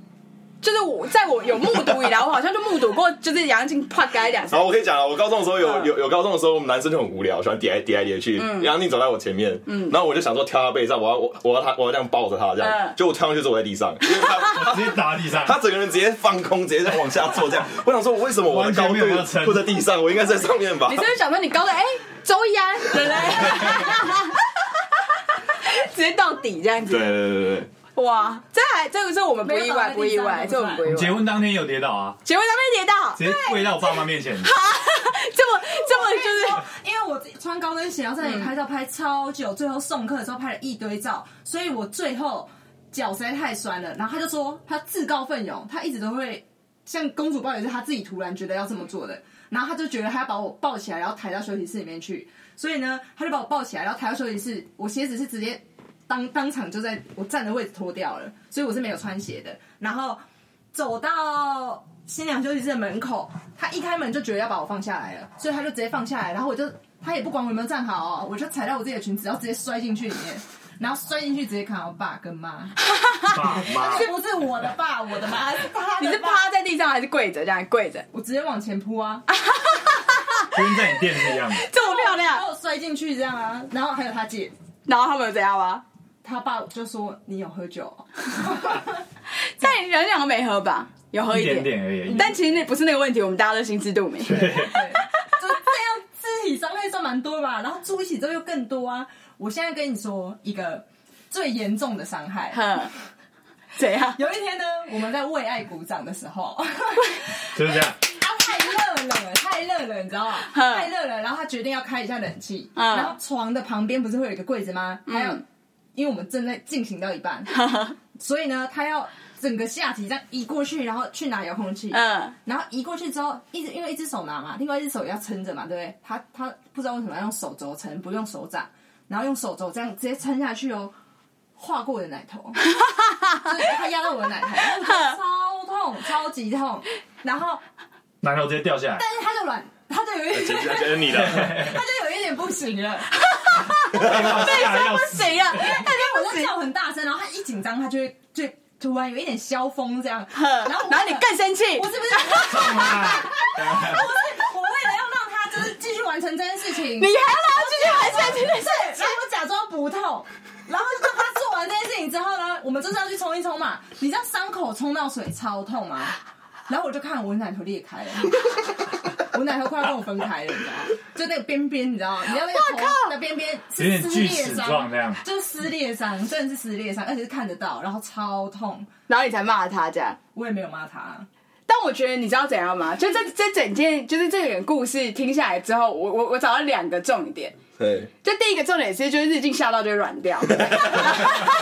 Speaker 3: 就是我在我有目睹以来，我好像就目睹过，就是杨静啪该两
Speaker 4: 好，我可以讲了。我高中的时候有
Speaker 3: 嗯
Speaker 4: 有有高中的时候，我们男生就很无聊，喜欢叠来叠来叠去。杨静走在我前面，然后我就想说跳他背上，我要我我要他我要这样抱着他
Speaker 3: 这
Speaker 4: 样就，我跳上去之后我在地上，因 为他
Speaker 2: 直接打地上。
Speaker 4: 他整个人直接放空，直接在往下坐这样。我想说，我为什么我的高
Speaker 2: 完全没有要
Speaker 4: 度
Speaker 2: 撑
Speaker 4: 不在地上，我应该在上面吧
Speaker 3: 你？是不是想说你高的哎、周一安，对不对？直接到底这样子，
Speaker 4: 对对对对对。
Speaker 3: 哇，这还这个是我们不意外，不意外，这我们不意外。
Speaker 2: 结婚当天有跌倒啊，
Speaker 3: 结婚当天跌倒，
Speaker 2: 直接跪到我爸妈面前。
Speaker 3: 这么这么就是。
Speaker 1: 因为我穿高跟鞋，然后在那里拍照拍超久，最后送客的时候拍了一堆照，所以我最后脚实在太酸了。然后他就说他自告奋勇，他一直都会像公主抱也是他自己突然觉得要这么做的，然后他就觉得他要把我抱起来，然后抬到休息室里面去，所以呢，他就把我抱起来，然后抬到休息室，我鞋子是直接当当场就在我站的位置脱掉了，所以我是没有穿鞋的，然后走到。新娘休息室的门口，他一开门就觉得要把我放下来了，所以他就直接放下来，然后我就他也不管我有没有站好哦，我就踩到我自己的裙子，然后直接摔进去里面，然后摔进去直接看我爸跟妈，
Speaker 2: 爸妈
Speaker 1: 这不是我的爸，我的妈是他的爸。
Speaker 3: 你是趴在地上还是跪着？这样跪着，
Speaker 1: 我直接往前扑啊，
Speaker 2: 跟在你店是一样的。
Speaker 3: 这么漂亮
Speaker 1: 然
Speaker 3: 亮。
Speaker 1: 后摔进去这样啊，然后还有他姐，
Speaker 3: 然后他们有怎样吗？
Speaker 1: 他爸就说你有喝酒哦，
Speaker 3: 但你们两个没喝吧？有喝
Speaker 2: 一
Speaker 3: 点
Speaker 2: 点点而已。
Speaker 3: 但其实那不是那个问题，我们大家都心知肚明。
Speaker 1: 对，就这样肢体伤害算蛮多吧，然后住一起之后又更多啊。我现在跟你说一个最严重的伤害，
Speaker 3: 哼，怎样？
Speaker 1: 有一天呢，我们在为爱鼓掌的时候。
Speaker 2: 就是这样。
Speaker 1: 他太热了，太热了，你知道
Speaker 3: 吗？
Speaker 1: 太热了，然后他决定要开一下冷气，
Speaker 3: 嗯
Speaker 1: 然后床的旁边不是会有一个柜子吗？还有，因为我们正在进行到一半，所以呢，他要整个下体这样移过去，然后去拿遥控器，
Speaker 3: 嗯，
Speaker 1: 然后移过去之后，一直因为一只手拿嘛，另外一只手也要撑着嘛，对不对？他他不知道为什么要用手肘撑，不用手掌，然后用手肘这样直接撑下去哦，划过我的奶头，就是他压到我的奶头，我觉得超痛，超级痛，然后。
Speaker 2: 奶头直接掉下来，
Speaker 1: 但是他就软，他就有一
Speaker 4: 这
Speaker 1: 点，
Speaker 4: 这是你的，
Speaker 1: 他就有一点不行了。
Speaker 2: 吓得要
Speaker 3: 不
Speaker 2: 死。
Speaker 3: 行啊！
Speaker 1: 很大声，然后他一紧张，他就会就突然有一点消风这样。
Speaker 3: 然
Speaker 1: 后
Speaker 3: 然后你更生气
Speaker 1: 我，是不是？我为了要让他就是继续完成这件事情，
Speaker 3: 你还要让他继续还生气？
Speaker 1: 是，然后我假装不痛。然后就当他做完这件事情之后呢，我们就是要去冲一冲嘛。你知道伤口冲到水超痛吗？然后我就看我奶头裂开了，我奶头快要跟我分开了，你知道吗？就那个边边，你知道吗？你知道那个头的边边
Speaker 2: 有点
Speaker 1: 是撕
Speaker 2: 锯齿
Speaker 1: 裂伤
Speaker 2: 状那样，
Speaker 1: 就是撕裂伤，真的是撕裂伤，而且是看得到，然后超痛。
Speaker 3: 然后你才骂他这样。
Speaker 1: 我也没有骂他，
Speaker 3: 但我觉得你知道怎样吗？就这这整件就是这个故事听下来之后，我我我找到两个重点。
Speaker 4: 对，
Speaker 3: 就第一个重点是，就是日镜下到就会软掉。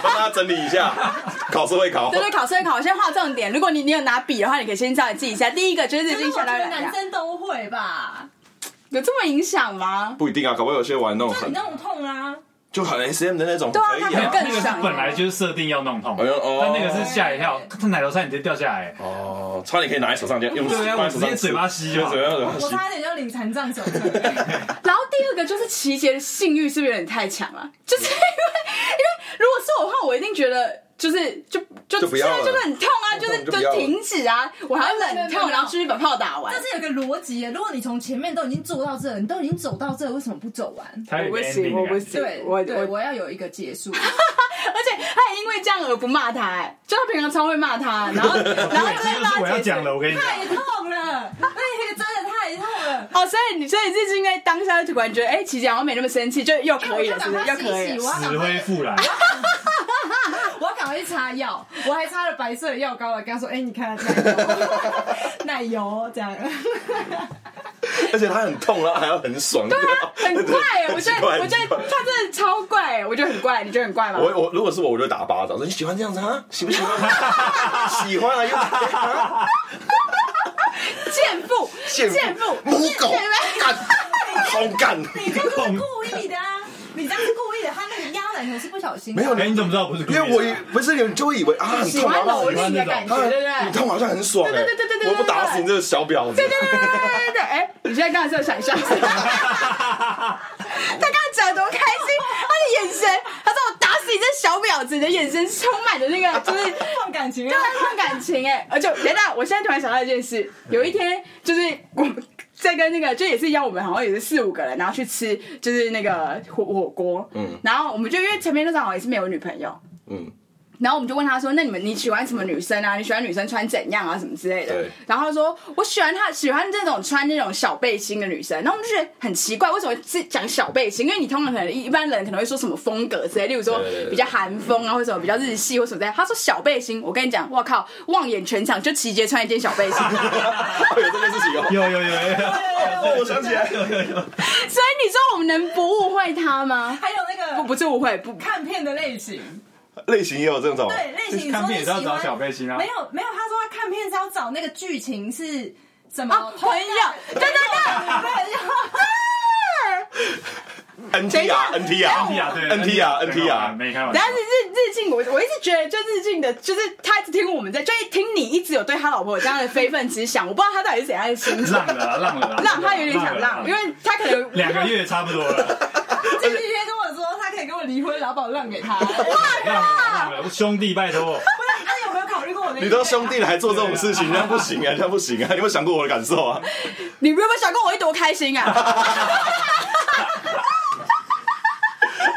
Speaker 4: 帮大家整理一下，考试会考
Speaker 3: 对。对，考试会考，我先画重点。如果你你有拿笔的话，你可以先稍微记一下。第一个就是日镜下到软掉，
Speaker 1: 男生都会吧？
Speaker 3: 有这么影响吗？
Speaker 4: 不一定啊，搞不好有些玩弄很
Speaker 1: 就你那种痛啊，
Speaker 4: 就很 S M 的那种，
Speaker 3: 对啊
Speaker 4: 可以啊。
Speaker 3: 他可能更
Speaker 2: 那个是本来就是设定要弄痛，
Speaker 4: 哎呦哦
Speaker 2: 但那个是吓一跳，他奶头差点直接掉下来。
Speaker 4: 哦，差点可以拿在手上这样用，
Speaker 2: 对啊
Speaker 4: 放在手上
Speaker 2: 我直接嘴巴吸就好
Speaker 4: 就嘴巴嘴巴
Speaker 1: 我
Speaker 4: 吸。
Speaker 1: 差点就领残障手册。
Speaker 3: 然后第二个就是琪姐的性欲是不是有点太强了？就是因为因为如果是我的话，我一定觉得就是就就
Speaker 4: 就不要了
Speaker 3: 就是很痛啊，就是
Speaker 4: 就不要了
Speaker 3: 就停止啊，我还要冷痛，
Speaker 1: 没有没有没有
Speaker 3: 然后继续把炮打完
Speaker 1: 但。是有个逻辑的，如果你从前面都已经做到这，你都已经走到这，为什么不走完？
Speaker 2: 他有一个
Speaker 3: 我不行我不行
Speaker 1: 对，对，
Speaker 3: 我我
Speaker 1: 我要有一个结束。
Speaker 3: 而且他也因为这样而不骂他、哎，就他平常超会骂他，然后然后就会
Speaker 2: 这就是我要
Speaker 3: 骂
Speaker 2: 讲的，我跟你讲。
Speaker 1: 太痛了，那个真的太痛了。
Speaker 3: 哦，所以你所以这是应该当下就突然觉得，哎、琪姐好像没那么生气，就又可以了，是不是？又可以
Speaker 2: 死灰，复燃，
Speaker 1: 擦药，我还擦了白色的药膏了，跟他说：“哎、你看 奶油，奶油 这样。
Speaker 4: 而且他很痛，然后还要很爽，对
Speaker 3: 啊很怪哎、我觉得我觉得他真的超怪哎、我觉得很怪，你觉得很怪吗？
Speaker 4: 我我如果是我，我就打巴掌，说你喜欢这样子啊？喜不喜欢？喜欢啊，又啊贱妇，
Speaker 3: 贱妇
Speaker 4: 母狗干，好干。
Speaker 1: 你这样是故意的啊！你这样是故意是不小心的。
Speaker 4: 没有
Speaker 2: 哎，你怎么知道不是？
Speaker 4: 因为我以不是你就会以为啊很痛，
Speaker 3: 喜欢
Speaker 4: 然后
Speaker 3: 蹂躏的感觉，
Speaker 4: 啊
Speaker 3: 对不对？
Speaker 4: 你痛好像很爽哎，
Speaker 3: 对对对对对对
Speaker 4: 我不打死你这个小婊子。
Speaker 3: 对对对对对对，哎，你现在刚才是有想象，他刚才讲得多开心，他的眼神，他说我打死你这小婊子，你的眼神充满着那个就是。
Speaker 1: 放感情啊
Speaker 3: 就！很看感情哎、而且等等，我现在突然想到一件事，有一天就是我在跟那个，就也是邀我们好像也是四五个人，然后去吃就是那个火火锅，
Speaker 4: 嗯。
Speaker 3: 然后我们就因为前面那场好像也是没有女朋友，
Speaker 4: 嗯，
Speaker 3: 然后我们就问他说：“那你们你喜欢什么女生啊？你喜欢女生穿怎样啊？什么之类的？”然后他说：“我喜欢她，喜欢这种穿那种小背心的女生。”然后我们就觉得很奇怪，为什么是讲小背心？因为你通常可能一般人可能会说什么风格之类，例如
Speaker 4: 说
Speaker 3: 比较韩风啊，或者什么比较日系或什么之类。他说小背心，我跟你讲，我靠，望眼全场就齐杰穿一件小背心，
Speaker 4: 有这件事情哦。
Speaker 2: 有有有有
Speaker 4: 我想起来，
Speaker 2: 有有有，所
Speaker 3: 以你说我们能不误会他吗？
Speaker 1: 还有那个
Speaker 3: 不不是误会，不
Speaker 1: 看片的类型，
Speaker 4: 类型也有这种。
Speaker 1: 对类型，
Speaker 2: 看片也是要找小背心啊
Speaker 1: 没。有没有，他说他看片是要找那个剧情是什么
Speaker 3: 啊朋友对对对
Speaker 1: 朋友。
Speaker 4: NTR NTR
Speaker 2: NTR 对
Speaker 4: NTR NTR
Speaker 2: 没开玩笑
Speaker 3: 但。是日日进，我我一直觉得，就日进的，就是他一直听我们在，就一听你一直有对他老婆有这样的非分之想，我不知道他到底是怎样的心情。
Speaker 2: 浪了啦，浪了啦，
Speaker 3: 让他有点想
Speaker 2: 浪，
Speaker 3: 因为他可能
Speaker 2: 两个月差不多了。
Speaker 1: 这几离婚婚，然后把我让给他。
Speaker 2: 兄弟拜
Speaker 1: 托。有没有考虑过我的？
Speaker 4: 你都兄弟了还做这种事情，那不行啊，那不行啊！你有没有想过我的感受啊？
Speaker 3: 你有没有想过我会多开心啊？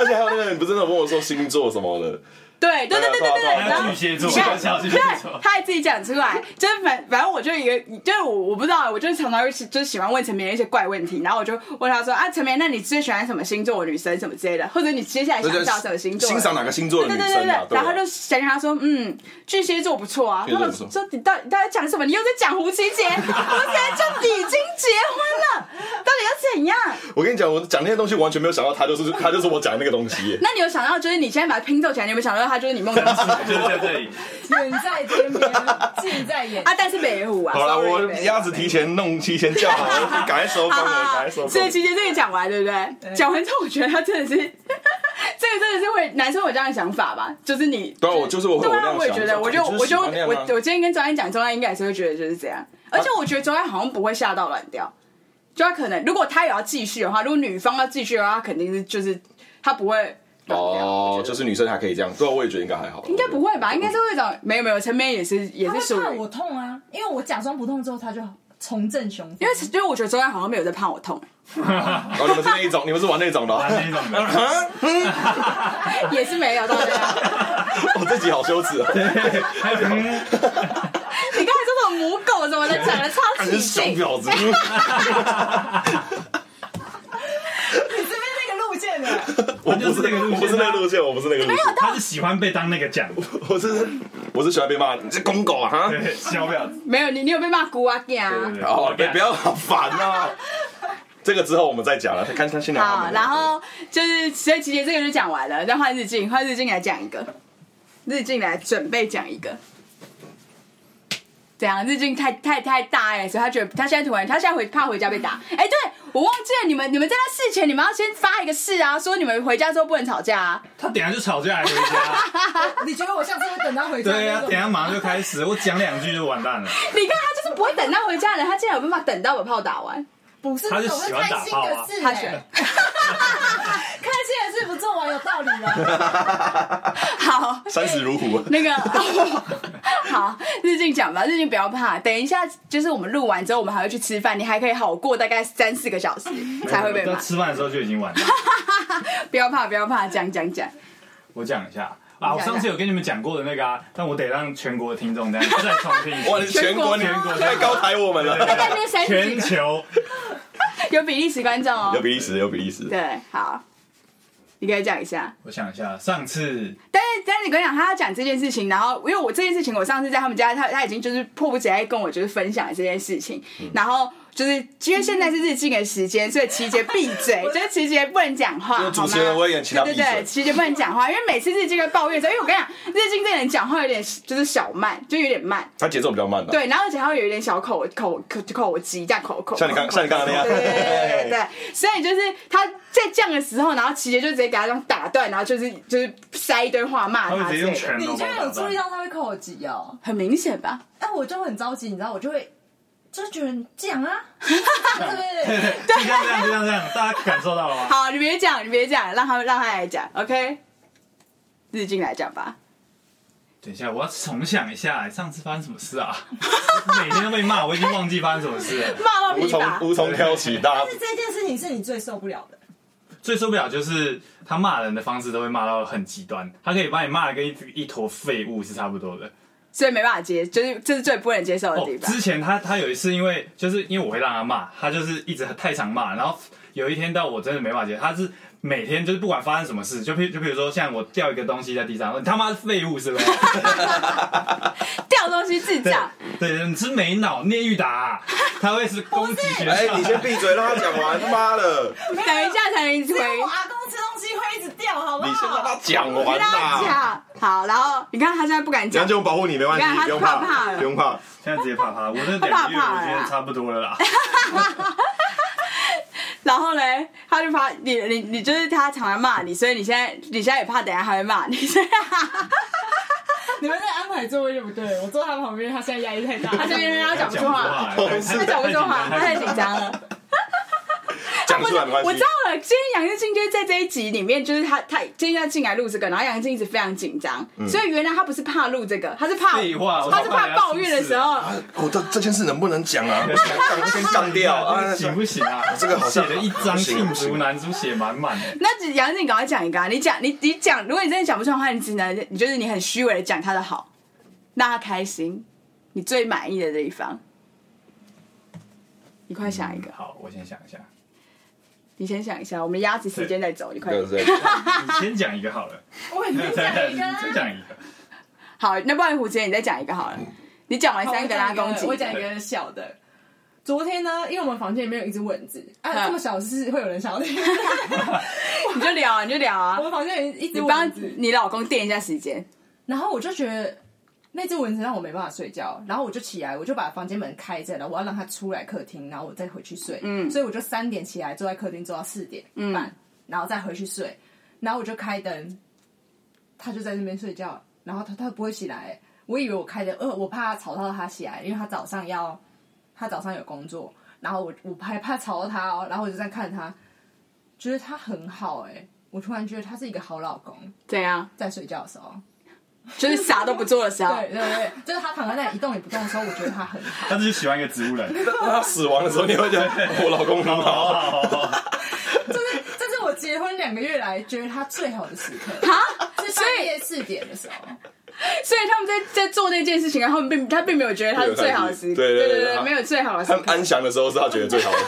Speaker 4: 而且还有那个，你不是那种跟我说星座什么的？
Speaker 3: 对对对对
Speaker 4: 对对，
Speaker 3: 然后
Speaker 2: 巨蟹座，
Speaker 3: 你看
Speaker 2: 小巨蟹座。
Speaker 3: 他还自己讲出来，就是反反正我就一个，就是我我不知道，我就常常会就是喜欢问陈明一些怪问题，然后我就问他说啊，陈明，那你最喜欢什么星座的女生什么之类的，或者你接下来想找什么星座？
Speaker 4: 欣赏哪个星座的女
Speaker 3: 对对对对
Speaker 4: 生啊？
Speaker 3: 然后他就想跟他说，嗯，巨蟹座不错啊。他们说你到底到底讲什么？你又在讲胡琪姐，我现在就已经结婚了，到底要怎样？
Speaker 4: 我跟你讲，我讲那些东西完全没有想到，他就是他就是我讲的那个东西。
Speaker 3: 那你有想到，就是你现在把它拼凑起来，你有没有想到他就是你梦中情人
Speaker 2: 就是在这里，
Speaker 1: 远在天边，近在眼。
Speaker 3: 啊？但是北湖啊，
Speaker 4: 好了我鸭子提前弄，提前叫好了，赶快收工了，赶
Speaker 3: 好好好，
Speaker 4: 快收工
Speaker 3: 所。以期间这个讲完，对不对？讲完之后，我觉得他真的是，这个真的是会男生有这样的想法吧？就是你，
Speaker 4: 对啊我就是我
Speaker 3: 对啊，我也觉得，我就
Speaker 4: 我就
Speaker 3: 我我我今天跟周安讲，周安应该也是会觉得就是这样，而且我觉得周安好像不会吓到软掉，就他可能如果他也要继续的话，如果女方要继续的话，他肯定是就是他不会
Speaker 4: 哦就是女生还可以这样，对啊，我也觉得应该还好。
Speaker 3: 应该不会吧？应该是会找没有没有，前面也是也
Speaker 1: 他
Speaker 3: 是属于
Speaker 1: 会怕我痛啊，因为我假装不痛之后，他就重振雄风。
Speaker 3: 因为因为我觉得周安好像没有在怕我痛，
Speaker 4: 哦，你们是那一种，你们是玩那种的。
Speaker 2: 那种的，
Speaker 3: 也是没有，对不对？
Speaker 4: 我自己好羞耻哦。
Speaker 2: 还有嗯
Speaker 3: 你刚才说什么母狗什么的，讲的超起
Speaker 4: 你是小
Speaker 3: 劲。
Speaker 4: 婊子。我不是
Speaker 2: 就是那个路线
Speaker 4: 我不是那个路线，我不是那个路线。
Speaker 2: 他是喜欢被当那个讲，
Speaker 4: 我是我是喜欢被骂，你这公狗啊哈！
Speaker 2: 对，小婊子。
Speaker 3: 没有你，你有被骂姑啊囝啊？
Speaker 2: 对
Speaker 4: 哦，别不要好烦啊！这个之后我们再讲了，看他现在他
Speaker 3: 好，然后就是所以琪姐这个就讲完了，再换日静，换日静来讲一个，日进来准备讲一个。怎样？日进太太太大爱了，所以他觉得他现在突然，他现在回怕回家被打。哎、对我忘记了，你们你们在他事前，你们要先发一个誓啊，说你们回家之后不能吵架啊。
Speaker 2: 他等下就吵架来回家，
Speaker 1: 你觉得我下次会等他回家？
Speaker 2: 对啊，等下马上就开始，我讲两句就完蛋了。
Speaker 3: 你看他就是不会等他回家的，他竟然有办法等到把炮打完。
Speaker 1: 不是，
Speaker 2: 他是喜欢打炮
Speaker 3: 他
Speaker 1: 选完有道理了。
Speaker 3: 好，
Speaker 4: 三十如虎。
Speaker 3: 那个好，日静讲吧，日静不要怕，等一下就是我们录完之后，我们还会去吃饭，你还可以好过大概三四个小时才会被
Speaker 2: 吃饭的时候就已经完了。
Speaker 3: 不要怕，不要怕，讲讲讲。
Speaker 2: 我讲一下啊，我上次有跟你们讲过的那个啊，但我得让全国的听众再再重听一次。
Speaker 4: 哇，你全国你
Speaker 2: 全国
Speaker 4: 太高抬我们
Speaker 3: 大
Speaker 4: 了。
Speaker 3: 概就是三
Speaker 2: 全，球
Speaker 3: 有比利时观众哦。
Speaker 4: 有比利时，有比利时。
Speaker 3: 对，好，你可以讲一下。
Speaker 2: 我想一下，上次
Speaker 3: 但是，但是你跟我讲，他要讲这件事情，然后因为我这件事情，我上次在他们家，他他已经就是迫不及待跟我就是分享了这件事情，然后就是因为现在是日进的时间，所以琪姐闭嘴，就是琪姐不能讲话，
Speaker 4: 就主持人
Speaker 3: 好吗
Speaker 4: 威严，请他闭
Speaker 3: 对对对，
Speaker 4: 嘴。
Speaker 3: 琪姐不能讲话，因为每次日进会抱怨的时候，因为我跟你讲，日进这个人讲话有点就是小慢，就有点慢，
Speaker 4: 他节奏比较慢的。
Speaker 3: 对，然后而且他会有一点小口口口口急，这样口口，
Speaker 4: 像你
Speaker 3: 刚
Speaker 4: 像你刚刚那
Speaker 3: 样对对对对所以就是他在这样的时候，然后琪姐就直接给他这样打断，然后就是就是塞一堆话骂
Speaker 2: 他
Speaker 1: 你居然有注意到他会扣我几哦？
Speaker 3: 很明显吧？
Speaker 1: 哎，我就很着急，你知道，我就会就觉得讲啊，对 对对，
Speaker 2: 就这样这样这样这样，大家感受到了吗？
Speaker 3: 好，你别讲，你别讲，让他让他来讲，OK？日进来讲吧。
Speaker 2: 等一下，我要重想一下，上次发生什么事啊？每天都被骂，我已经忘记发生什么事了。
Speaker 3: 骂到无从。
Speaker 4: 无从挑起，大家
Speaker 1: 但是这件事情是你最受不了的。
Speaker 2: 最受不了就是他骂人的方式都会骂到很极端，他可以把你骂的跟一一坨废物是差不多的。
Speaker 3: 所以没办法接，就是这是最不能接受的地，方。
Speaker 2: 之前他他有一次，因为就是因为我会让他骂，他就是一直太常骂，然后有一天到我真的没办法接，他是每天就是不管发生什么事，就譬就比如说像我掉一个东西在地上，你他妈是废物是不是？
Speaker 3: 掉东西智
Speaker 2: 对
Speaker 3: 障，
Speaker 2: 对，你是没脑聂玉达、啊，他会是攻击学校。
Speaker 4: 哎，你先闭嘴，让他讲完。妈的，
Speaker 3: 等一下才能回
Speaker 1: 我。阿公吃东西会一直掉，好不好
Speaker 4: 你先让他
Speaker 1: 好？
Speaker 4: 讲完啦。
Speaker 3: 讲好，然后你看他现在不敢讲，
Speaker 4: 杨就保护你，
Speaker 3: 没关系，
Speaker 4: 不用
Speaker 3: 怕怕了
Speaker 4: 不用怕。
Speaker 2: 现在直接怕他，我这两个月
Speaker 3: 他怕怕了
Speaker 2: 我觉得差不多了啦。
Speaker 3: 然后呢，他就怕你你你就是他常常骂你，所以你现在你现在也怕等下他会骂你，所 以
Speaker 1: 你们在安排座位对不对？我坐他旁边，他现在压力太大。
Speaker 3: 他这边他讲不出
Speaker 2: 话
Speaker 3: 他讲不出话，他太紧张了。
Speaker 4: 讲出来没关系。
Speaker 3: 我知道了，今天杨日进就是在这一集里面，就是他他今天要进来录这个，然后杨日进一直非常紧张，所以原来他不是怕录这个，他是怕
Speaker 2: 废话
Speaker 3: 他是怕抱怨的时候，
Speaker 4: 啊，我这这件事能不能讲啊？杠先杠掉啊！
Speaker 2: 行不行啊？
Speaker 4: 这个好像
Speaker 2: 写了一张
Speaker 4: 不行
Speaker 2: 罄
Speaker 4: 不行
Speaker 2: 竹难书，写满满的。
Speaker 3: 那杨日进赶快讲一个啊！你讲你你讲，如果你真的讲不出来的话，你只能你就是你很虚伪的讲他的好，让他开心，你最满意的地方，你快想一个，
Speaker 2: 好，我先想一下。
Speaker 3: 你先想一下，我们鸭子时间再走，你快
Speaker 2: 你先讲一个好了。
Speaker 1: 我也
Speaker 2: 再
Speaker 1: 讲一
Speaker 2: 个讲一个。
Speaker 3: 好，那不然虎姐你再讲一个好了。你讲完三个，拉攻击。
Speaker 1: 我讲一个小的。昨天呢，因为我们房间里面有一只蚊子，啊，这么小的事会有人想要听？
Speaker 3: 你就聊啊，你就聊啊。
Speaker 1: 我们房间有一
Speaker 3: 只
Speaker 1: 蚊子，
Speaker 3: 你老公垫一下时间。
Speaker 1: 然后我就觉得那只蚊子让我没办法睡觉，然后我就起来，我就把房间门开着了，我要让它出来客厅，然后我再回去睡。嗯，所以我就三点起来，坐在客厅坐到四点半，然后再回去睡。然后我就开灯，他就在那边睡觉，然后他他不会起来。我以为我开灯，呃，我怕吵到他起来，因为他早上要他早上有工作，然后我我还怕吵到他哦，然后我就在看他，觉得他很好哎、欸，我突然觉得他是一个好老公，
Speaker 3: 怎样？
Speaker 1: 在睡觉的时候。
Speaker 3: 就是啥都不做的时候。
Speaker 1: 对对对，就是他躺在那里一动也不动的时候，我觉得他很好。
Speaker 2: 他自己喜欢一个植物人。
Speaker 4: 当 他死亡的时候，你会觉得我老公很好。
Speaker 1: 这是这是我结婚两个月来觉得他最好的时刻。半夜四点的时候。
Speaker 3: 所以他们在在做那件事情，然后并他并没有觉得他是最好的时刻。
Speaker 4: 对对对
Speaker 3: 对，没有最好的时刻。
Speaker 4: 他安详的时候是他觉得最好的。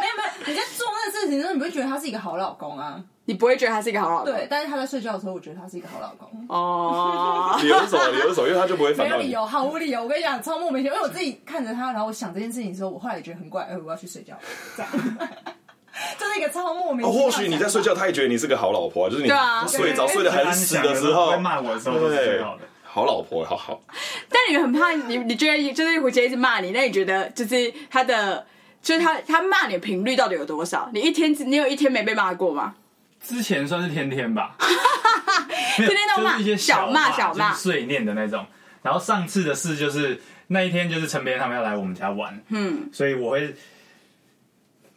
Speaker 1: 没有没有，你在做那个事情的时候，你不会觉得他是一个好老公啊？
Speaker 3: 你不会觉得他是一个好老公？
Speaker 1: 对，但是他在睡觉的时候，我觉得他是一个好老公。
Speaker 3: 哦，
Speaker 4: 理由是什么？理由是什么？因为他就不会反。
Speaker 1: 没有理由，毫无理由。我跟你讲，超莫名其妙。因为我自己看着他，然后我想这件事情的时候，我后来也觉得很怪。哎，我要去睡觉，这样。这是一个超莫名。
Speaker 4: 哦，或许你在睡觉，他也觉得你是个好老婆，就是你睡着睡得很死的时候，
Speaker 2: 会骂我的时候，是最好的。
Speaker 4: 好老婆，好好。
Speaker 3: 但你很怕你，你觉得就是虎姐一直骂你，那你觉得就是他的，就是他他骂你的频率到底有多少？你一天你有一天没被骂过吗？
Speaker 2: 之前算是天天吧，
Speaker 3: 天天都骂，
Speaker 2: 一些
Speaker 3: 小骂小骂
Speaker 2: 碎念的那种。然后上次的事就是那一天，就是陈别他们要来我们家玩，嗯，所以我会。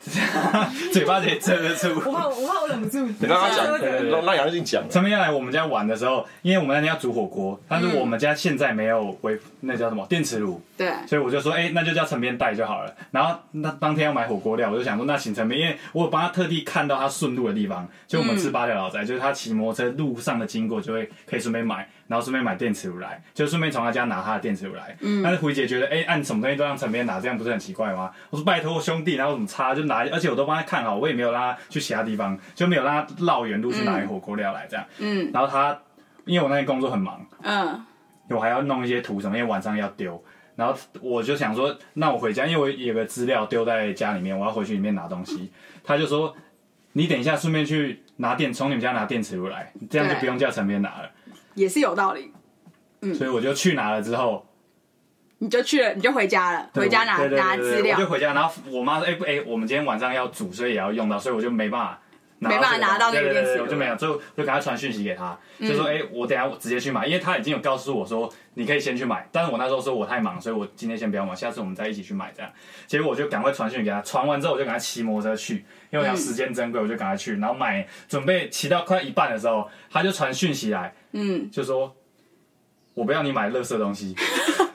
Speaker 2: 嘴巴得遮得住，
Speaker 1: 我怕我怕我忍不住。
Speaker 4: 你让他讲，让让杨静讲。
Speaker 2: 陈明要来我们家玩的时候，因为我们那天要煮火锅，但是我们家现在没有微那叫什么电磁炉，
Speaker 3: 对，
Speaker 2: 所以我就说，哎、欸，那就叫陈边带就好了。然后那当天要买火锅料，我就想说，那请陈边，因为我有帮他特地看到他顺路的地方，就我们吃八条老宅，就是他骑摩托车路上的经过，就会可以顺便买，然后顺便买电磁炉来，就顺便从他家拿他的电磁炉来。嗯，但是胡姐觉得，哎、欸，按什么东西都让陈斌拿，这样不是很奇怪吗？我说拜托兄弟，然后怎么擦就拿，而且我都帮他。看好，我也没有让他去其他地方，就没有让他绕远路去拿火锅料来这样。嗯，然后他因为我那天工作很忙，嗯，我还要弄一些图什么，因为晚上要丢。然后我就想说，那我回家，因为我有个资料丢在家里面，我要回去里面拿东西。他就说，你等一下顺便去拿电，从你们家拿电磁炉来，这样就不用叫陈斌拿了。
Speaker 3: 也是有道理。
Speaker 2: 嗯，所以我就去拿了之后。
Speaker 3: 你就去了，你就回家了，回家拿
Speaker 2: 对对对对
Speaker 3: 拿资料。
Speaker 2: 我就回家，然后我妈说：“哎、哎、欸，我们今天晚上要煮，所以也要用到，所以我就没办法拿，
Speaker 3: 没办法拿到那个电视，
Speaker 2: 我就没有，就就赶快传讯息给他，嗯、就说：哎、欸，我等下我直接去买，因为他已经有告诉我说你可以先去买，但是我那时候说我太忙，所以我今天先不要买，下次我们再一起去买这样。结果我就赶快传讯息给他，传完之后我就赶快骑摩托车去，因为我想时间珍贵，我就赶快去，然后买准备骑到快一半的时候，他就传讯息来，嗯，就说我不要你买垃圾东西。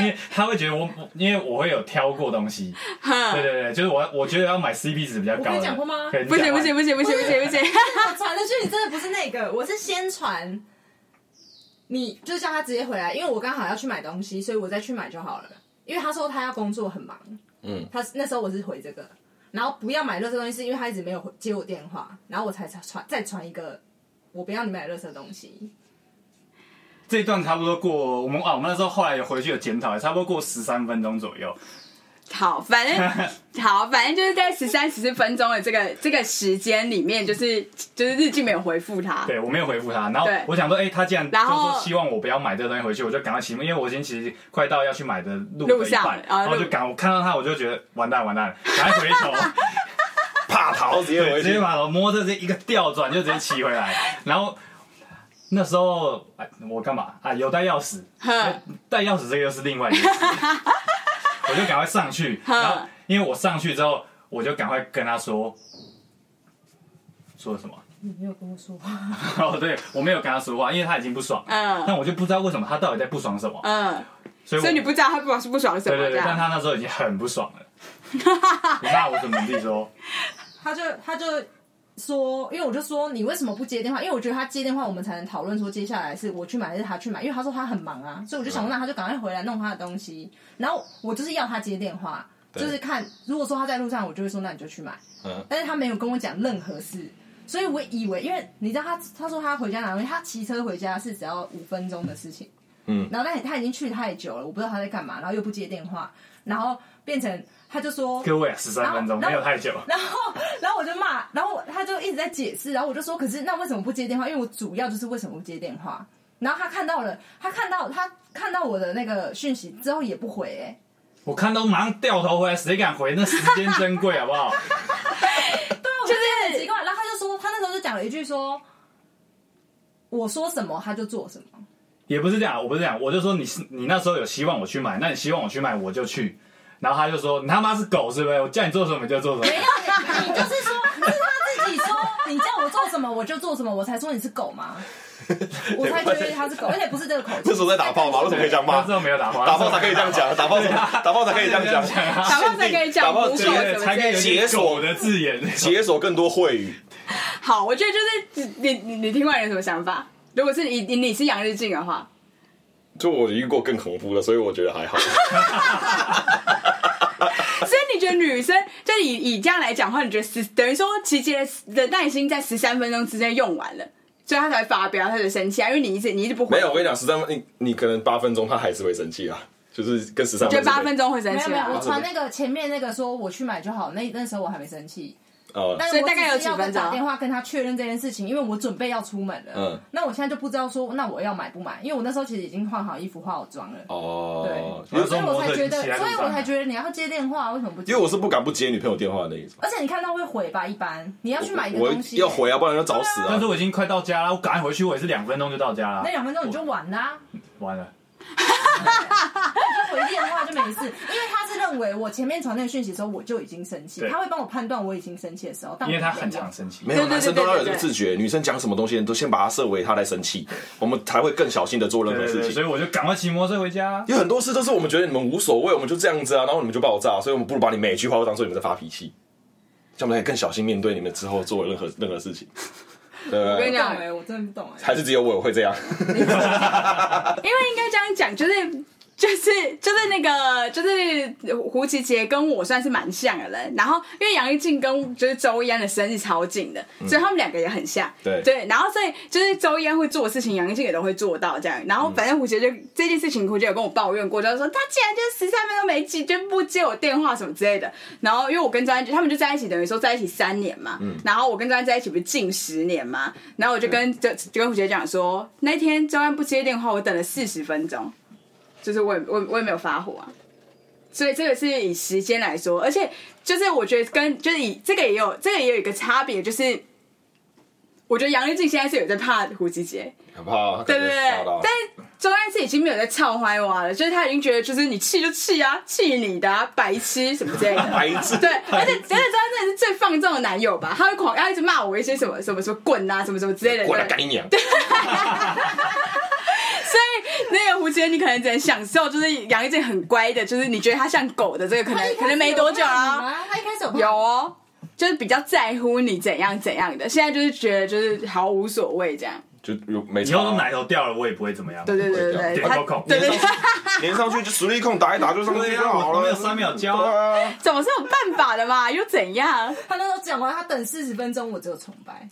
Speaker 2: 因为他会觉得我，因为我会有挑过东西，对对对，就是我我觉得要买 CP 值比较高的。
Speaker 1: 我跟你讲过吗？
Speaker 3: 不行不行不行不行不行不行！
Speaker 1: 我传的讯息真的不是那个，我是先传，你就叫他直接回来，因为我刚好要去买东西，所以我再去买就好了。因为他说他要工作很忙，嗯，他那时候我是回这个，然后不要买垃圾东西，是因为他一直没有接我电话，然后我才传再传一个，我不要你买垃圾东西。
Speaker 2: 这一段差不多过，我们啊，我们那时候后来有回去有检讨，也差不多过十三分钟左右。
Speaker 3: 好，反正 好，反正就是在十三十四分钟的这个这个时间里面，就是就是日记没有回复他，
Speaker 2: 对我没有回复他，然后我想说，哎、欸，他既然就说希望我不要买这个东西回去，我就赶快骑，因为我已经其实快到要去买的路的一半，然后就赶，我看到他我就觉得完蛋完蛋，赶快回头，
Speaker 4: 怕逃直接回
Speaker 2: 直接把头摸着这一个调转就直接骑回来，然后。那时候，哎，我干嘛啊？有带钥匙，带钥匙这个又是另外一件事。我就赶快上去，然后因为我上去之后，我就赶快跟他说，说了什么？
Speaker 1: 你没有跟我说话，
Speaker 2: 哦，对，我没有跟他说话，因为他已经不爽了。
Speaker 3: 嗯
Speaker 2: 但我就不知道为什么他到底在不爽什么，
Speaker 3: 嗯，
Speaker 2: 所以
Speaker 3: 所以你不知道他不爽是不爽什么
Speaker 2: 对对对，但。他那时候已经很不爽了。你骂我什么？你说。
Speaker 1: 他就他就说，因为我就说你为什么不接电话？因为我觉得他接电话，我们才能讨论说接下来是我去买还是他去买。因为他说他很忙啊，所以我就想说，那他就赶快回来弄他的东西。然后我就是要他接电
Speaker 4: 话，
Speaker 1: 就是看如果说他在路上，我就会说那你就去买。
Speaker 4: 嗯
Speaker 1: 但是他没有跟我讲任何事，所以我以为，因为你知道他他说他回家拿东西，他骑车回家是只要五分钟的事情。
Speaker 4: 嗯，
Speaker 1: 然后但他已经去太久了，我不知道他在干嘛，然后又不接电话，然后变成他就说
Speaker 2: 各位，十三分钟
Speaker 1: 然后
Speaker 2: 没有太久。
Speaker 1: 然后，然后我就骂，然后他就一直在解释，然后我就说，可是那为什么不接电话？因为我主要就是为什么不接电话。然后他看到了，他看到他看到我的那个讯息之后也不回、欸，
Speaker 2: 我看到马上掉头回来，谁敢回？那时间珍贵，好不好？
Speaker 1: 对，我就是很奇怪。然后他就说，他那时候就讲了一句说，我说什么他就做什么。
Speaker 2: 也不是这样，我不是这样，我就说你是你那时候有希望我去买，那你希望我去买我就去。然后他就说你他妈是狗是不是？我叫你做什么你就做什么。
Speaker 1: 没有，你你就是说，是他自己说，你叫我做什么我就做什么，我才说你是狗吗？我才觉得他是狗，而且不是这个口气。
Speaker 4: 那时候在打炮吗？为什么可以这样骂
Speaker 2: 那时？候没有打炮，
Speaker 4: 打炮才可以这样讲，打炮才打炮才可以这样讲，
Speaker 3: 打炮才可以讲
Speaker 4: 打炮
Speaker 2: 才可以有
Speaker 4: 解锁
Speaker 2: 的字眼。
Speaker 4: 解锁更多秽语。
Speaker 3: 好，我觉得就是你你你听完有什么想法？如果是你你你是杨日进的话，
Speaker 4: 就我遇过更恐怖的，所以我觉得还好。
Speaker 3: 所以你觉得女生就以以这样来讲的话，你觉得十等于说琪琪的耐心在十三分钟之内用完了，所以她才会发飙，他就生气啊，因为你一直你一直不回，
Speaker 4: 没有，我跟你讲，十三分，你你可能八分钟，他还是会生气啊，就是跟十三我。
Speaker 3: 觉得八分钟会生气
Speaker 1: 没有没有，我
Speaker 3: 啊？
Speaker 1: 传那个前面那个说我去买就好，那那时候我还没生气。
Speaker 4: 哦，
Speaker 1: 但
Speaker 3: 所以大概有几分钟
Speaker 1: 打电话跟他确认这件事情，因为我准备要出门了。
Speaker 4: 嗯
Speaker 1: 那我现在就不知道说，那我要买不买？因为我那时候其实已经换好衣服、化好妆了。
Speaker 4: 哦，
Speaker 2: 对
Speaker 1: 所以我才觉得，所以我才觉得你要接电话，为什么不接？
Speaker 4: 因为我是不敢不接女朋友电话的那一种。
Speaker 1: 而且你看到会回吧？一般你要去买一
Speaker 4: 个
Speaker 1: 东西，
Speaker 4: 要回啊，不然就找死啊
Speaker 2: 但是！我已经快到家了，我赶快回去，我也是两分钟就到家了
Speaker 1: 那。两分钟你就完啦、
Speaker 2: 完了，
Speaker 1: 就回电话就没事。因为他是认为我前面传那个讯息的时候，我就已经生气，
Speaker 2: 对
Speaker 1: 他会帮我判断我已经生气的时候，
Speaker 2: 因为他很常生气。
Speaker 4: 没有，男生都要有
Speaker 3: 这
Speaker 4: 个自觉，女生讲什么东西都先把它设为他在生气，我们才会更小心的做任何事情
Speaker 2: 所。以我就赶快骑摩托车回家。
Speaker 4: 有很多事都是我们觉得你们无所谓，我们就这样子啊，然后你们就爆炸，所以我们不如把你每一句话都当做你们在发脾气，这样我们可以更小心面对你们之后做的任何任何事情。对
Speaker 3: 我跟你？
Speaker 1: 讲哎，我真的不懂哎。
Speaker 4: 还是只有我会这样？
Speaker 3: 因为应该这样讲，就是。就是就是那个就是胡琪杰跟我算是蛮像的人，然后因为杨一静跟就是周一安的生日超近的，所以他们两个也很像。
Speaker 4: 对
Speaker 3: 对，然后所以就是周一安会做的事情，杨一静也都会做到这样。然后反正胡琪杰就这件事情，胡琪杰有跟我抱怨过，就是说他竟然就十三分钟没接，就不接我电话什么之类的。然后因为我跟张安他们就在一起，等于说在一起三年嘛。嗯然后我跟张安在一起不是近十年嘛，然后我就跟就就跟胡杰讲说，那天周安不接电话，我等了四十分钟。就是我我我也没有发火啊，所以这个是以时间来说，而且就是我觉得跟就是以这个也有这个也有一个差别，就是我觉得杨丽静现在是有在怕胡吉杰，
Speaker 4: 很怕，
Speaker 3: 对不对，但是周安是已经没有在操坏娃了，就是他已经觉得就是你气就气啊，气你的、啊、白痴什么之类的，
Speaker 4: 白痴。
Speaker 3: 对，而且而且周安真的是最放纵的男友吧，他会狂要一直骂我一些什么什么什么滚啊什么什么之类的，
Speaker 4: 过来干你娘！
Speaker 3: 所以那个胡杰，你可能只能享受，就是杨一静很乖的，就是你觉得他像狗的这个，可能可能没多久啊，
Speaker 1: 啊。他一开始有
Speaker 3: 有哦，就是比较在乎你怎样怎样的，现在就是觉得就是毫无所谓这样。
Speaker 4: 就有没
Speaker 2: 以后都
Speaker 4: 差啊
Speaker 2: 奶头掉了，我也不会怎
Speaker 3: 么样。对对对对
Speaker 2: 点扣扣
Speaker 3: 对对对，
Speaker 4: 连上去就实力控打一打就上去就好了，
Speaker 2: 我没有三秒交
Speaker 4: 啊，
Speaker 3: 怎么是有办法的嘛？又怎样？
Speaker 1: 他那时候讲完，他等四十分钟，我只有崇拜。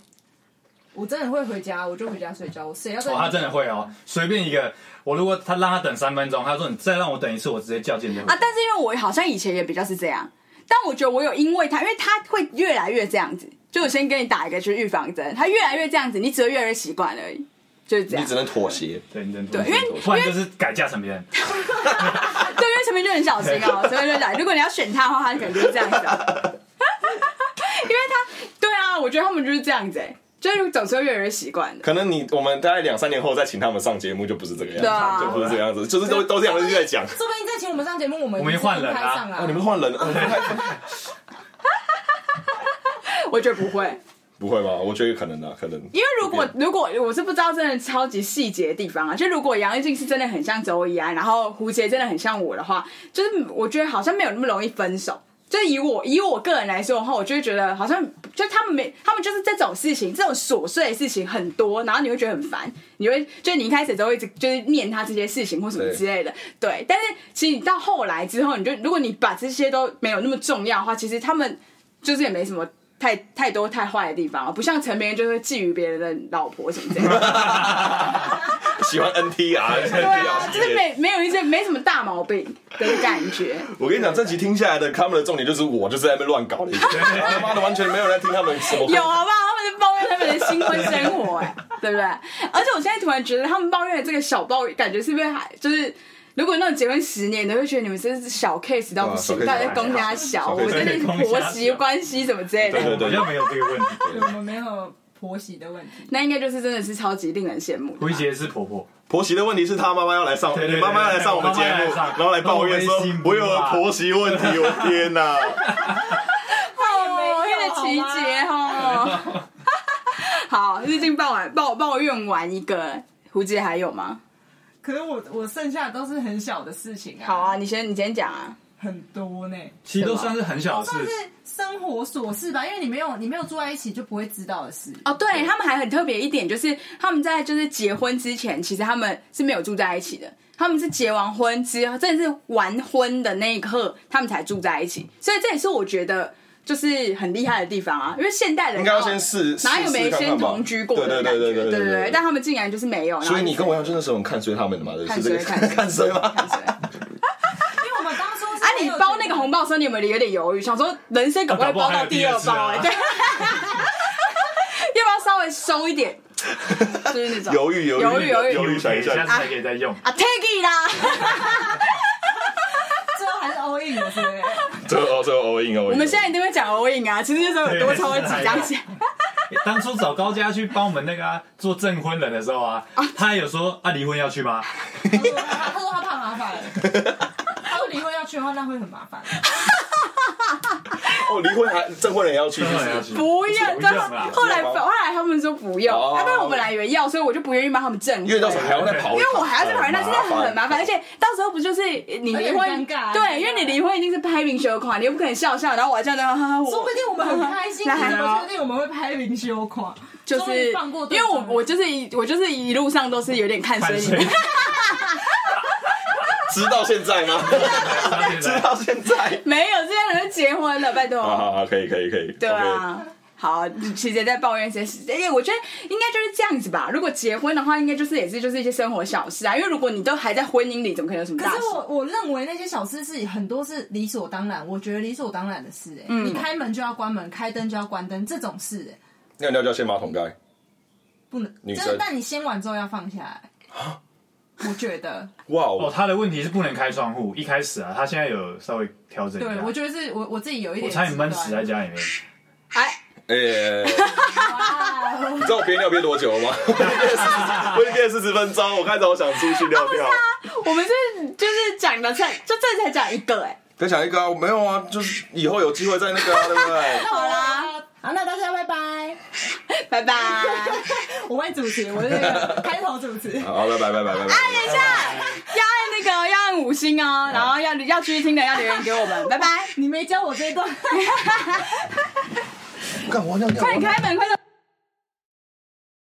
Speaker 1: 我真的会回家，我就回家睡觉。我谁要在？
Speaker 2: 哦，他真的会哦，随便一个，我如果他让他等三分钟，他说你再让我等一次，我直接叫健身
Speaker 3: 啊！但是因为我好像以前也比较是这样，但我觉得我有因为他，因为他会越来越这样子，就我先给你打一个就是预防针，他越来越这样子，你只会越来越习惯而已，就是这样。
Speaker 4: 你只能妥协。
Speaker 2: 对，你只
Speaker 3: 能妥协因为
Speaker 2: 突然就是改嫁成别人。
Speaker 3: 对，因为陈明就很小心哦，所以就讲，如果你要选他的话，他可能就是这样子、喔。因为他，对啊，我觉得他们就是这样子，哎，就是总是会越来越习惯的。
Speaker 4: 可能你我们大概两三年后再请他们上节目，就不是这个样子，就不是这个样子，就是都都这样子在讲。
Speaker 1: 说不定再请我们上节目，我们
Speaker 2: 我们换人啊
Speaker 4: 你们换人
Speaker 3: 我觉得不会。
Speaker 4: 不会吧？我觉得有可能啊，可能。
Speaker 3: 因为如果如果我是不知道真的超级细节的地方啊，就如果杨一静是真的很像周怡安，然后胡杰真的很像我的话，就是我觉得好像没有那么容易分手。就以我以我个人来说的话，我就会觉得好像就他们没他们就是这种事情，这种琐碎的事情很多，然后你会觉得很烦，你会就你一开始都会一直就是念他这些事情或什么之类的，对，对。但是其实你到后来之后，你就如果你把这些都没有那么重要的话，其实他们就是也没什么。太太多太坏的地方了，不像陈明就是觊觎别人的老婆什么这样，
Speaker 4: 喜欢 NTR，
Speaker 3: 对啊，就是没没有一些没什么大毛病的感觉。
Speaker 4: 我跟你讲，这集听下来的，他们的重点就是我就是在那边乱搞的一个，他妈的完全没有人听他们什么。
Speaker 3: 有好不好？他们在抱怨他们的新婚生活，哎，对不对？而且我现在突然觉得，他们抱怨的这个小抱怨，感觉是不是还就是？如果那种结婚十年，你会觉得你们真是小 case 到不行，大家公家小，我真的是婆媳关系什么之类的。
Speaker 2: 对对对，好像没有这个问题。
Speaker 1: 我们没有婆媳的问题，
Speaker 3: 那应该就是真的是超级令人羡慕。
Speaker 2: 胡杰是婆婆，
Speaker 4: 婆媳的问题是他妈妈要来上，妈妈要来上我们节目，然后来抱怨说我有婆媳问题，我天哪！
Speaker 3: 哦，有点奇节哦。好，日进抱完抱抱怨完一个，胡杰还有吗？
Speaker 1: 可是我我剩下的都是很小的事情啊。
Speaker 3: 好啊，你先你先讲啊。
Speaker 1: 很多呢，
Speaker 2: 其实都算是很小的事，
Speaker 1: 算是生活琐事吧。因为你没有你没有住在一起，就不会知道的事。
Speaker 3: 哦，对，对他们还很特别一点，就是他们在就是结婚之前，其实他们是没有住在一起的。他们是结完婚之后，真的是完婚的那一刻，他们才住在一起。所以这也是我觉得。就是很厉害的地方啊，因为现代人
Speaker 4: 应该要先试，
Speaker 3: 哪有没先同居过的感觉？对对对对对对，但他们竟然就是没有。
Speaker 4: 所以你跟我一样，真的是很看衰他们的嘛？
Speaker 3: 看衰看
Speaker 4: 看衰吗？
Speaker 1: 因为我们当初
Speaker 3: 啊，你包那个红包的时候，你有没有有点犹豫，想说人生可不包到第二包？哎，对，要不要稍微收一点？就是那种
Speaker 4: 犹豫犹豫犹豫犹豫犹豫，
Speaker 2: 想一下，下次还可以再用
Speaker 3: 啊，take it 啦。
Speaker 1: 最后还是 all in 了，是不是？
Speaker 4: 最后最后 all in 哦。
Speaker 3: 我们现在一定会讲 all in 啊，其实那时候有多超会紧张起来。
Speaker 2: 当初找高家去帮我们那个、啊、做证婚人的时候啊，他还有说啊离婚要去吗？
Speaker 1: 他说他，怕麻烦。他说离婚要去的话，那会很麻烦。
Speaker 4: 哦，离婚还证婚人要去，
Speaker 3: 不要，不用后来后来他们说不用，因为我本来以为要，所以我就不愿意帮他们证婚。
Speaker 4: 因为到时候还要再跑，
Speaker 3: 因为我还要再跑，那真的很麻烦，而且到时候不就是你离婚？对，因为你离婚一定是拍明修款，你又不可能笑笑，然后我还这样的，
Speaker 1: 说不定我们很开心，怎么确定我们会拍明修款？
Speaker 3: 就是因为我我就是一我就是一路上都是有点看衰你。
Speaker 4: 直到现在吗？直到现在
Speaker 3: 没有，这些人结婚了，拜托。
Speaker 4: 好好好，可以可以可以。
Speaker 3: 对啊，好，其实在抱怨一些事，哎，我觉得应该就是这样子吧。如果结婚的话，应该就是也是就是一些生活小事啊。因为如果你都还在婚姻里，怎么可能有什么大事？
Speaker 1: 可是我我认为那些小事是很多是理所当然，我觉得理所当然的事。哎，你开门就要关门，开灯就要关灯，这种事。哎，
Speaker 4: 尿尿就要掀马桶盖，
Speaker 1: 不能。女生，但你掀完之后要放下来。我觉得
Speaker 4: 哇
Speaker 2: 哦，他的问题是不能开窗户。一开始啊，他现在有稍微调整。
Speaker 1: 对，我觉得是我我自己有一点，
Speaker 2: 我差点闷死在家里面。
Speaker 3: 哎
Speaker 4: 哎，你知道我憋尿憋多久了吗？我已经憋了四十分钟，我开始我想出去尿尿。
Speaker 3: 我们是就是讲的才就这才讲一个哎，
Speaker 4: 再讲一个啊？我没有啊，就是以后有机会再那个，对不对？
Speaker 1: 好啦，好，那大家拜拜，
Speaker 3: 拜拜。
Speaker 1: 我问主持，我是开头主持。
Speaker 4: 好，拜拜拜拜拜拜。
Speaker 3: 哎，等一下，要按那个要按五星哦，然后要要继续听的要留言给我们，拜拜。
Speaker 1: 你没教我这段。
Speaker 4: 干活尿尿。
Speaker 3: 快开门，快点。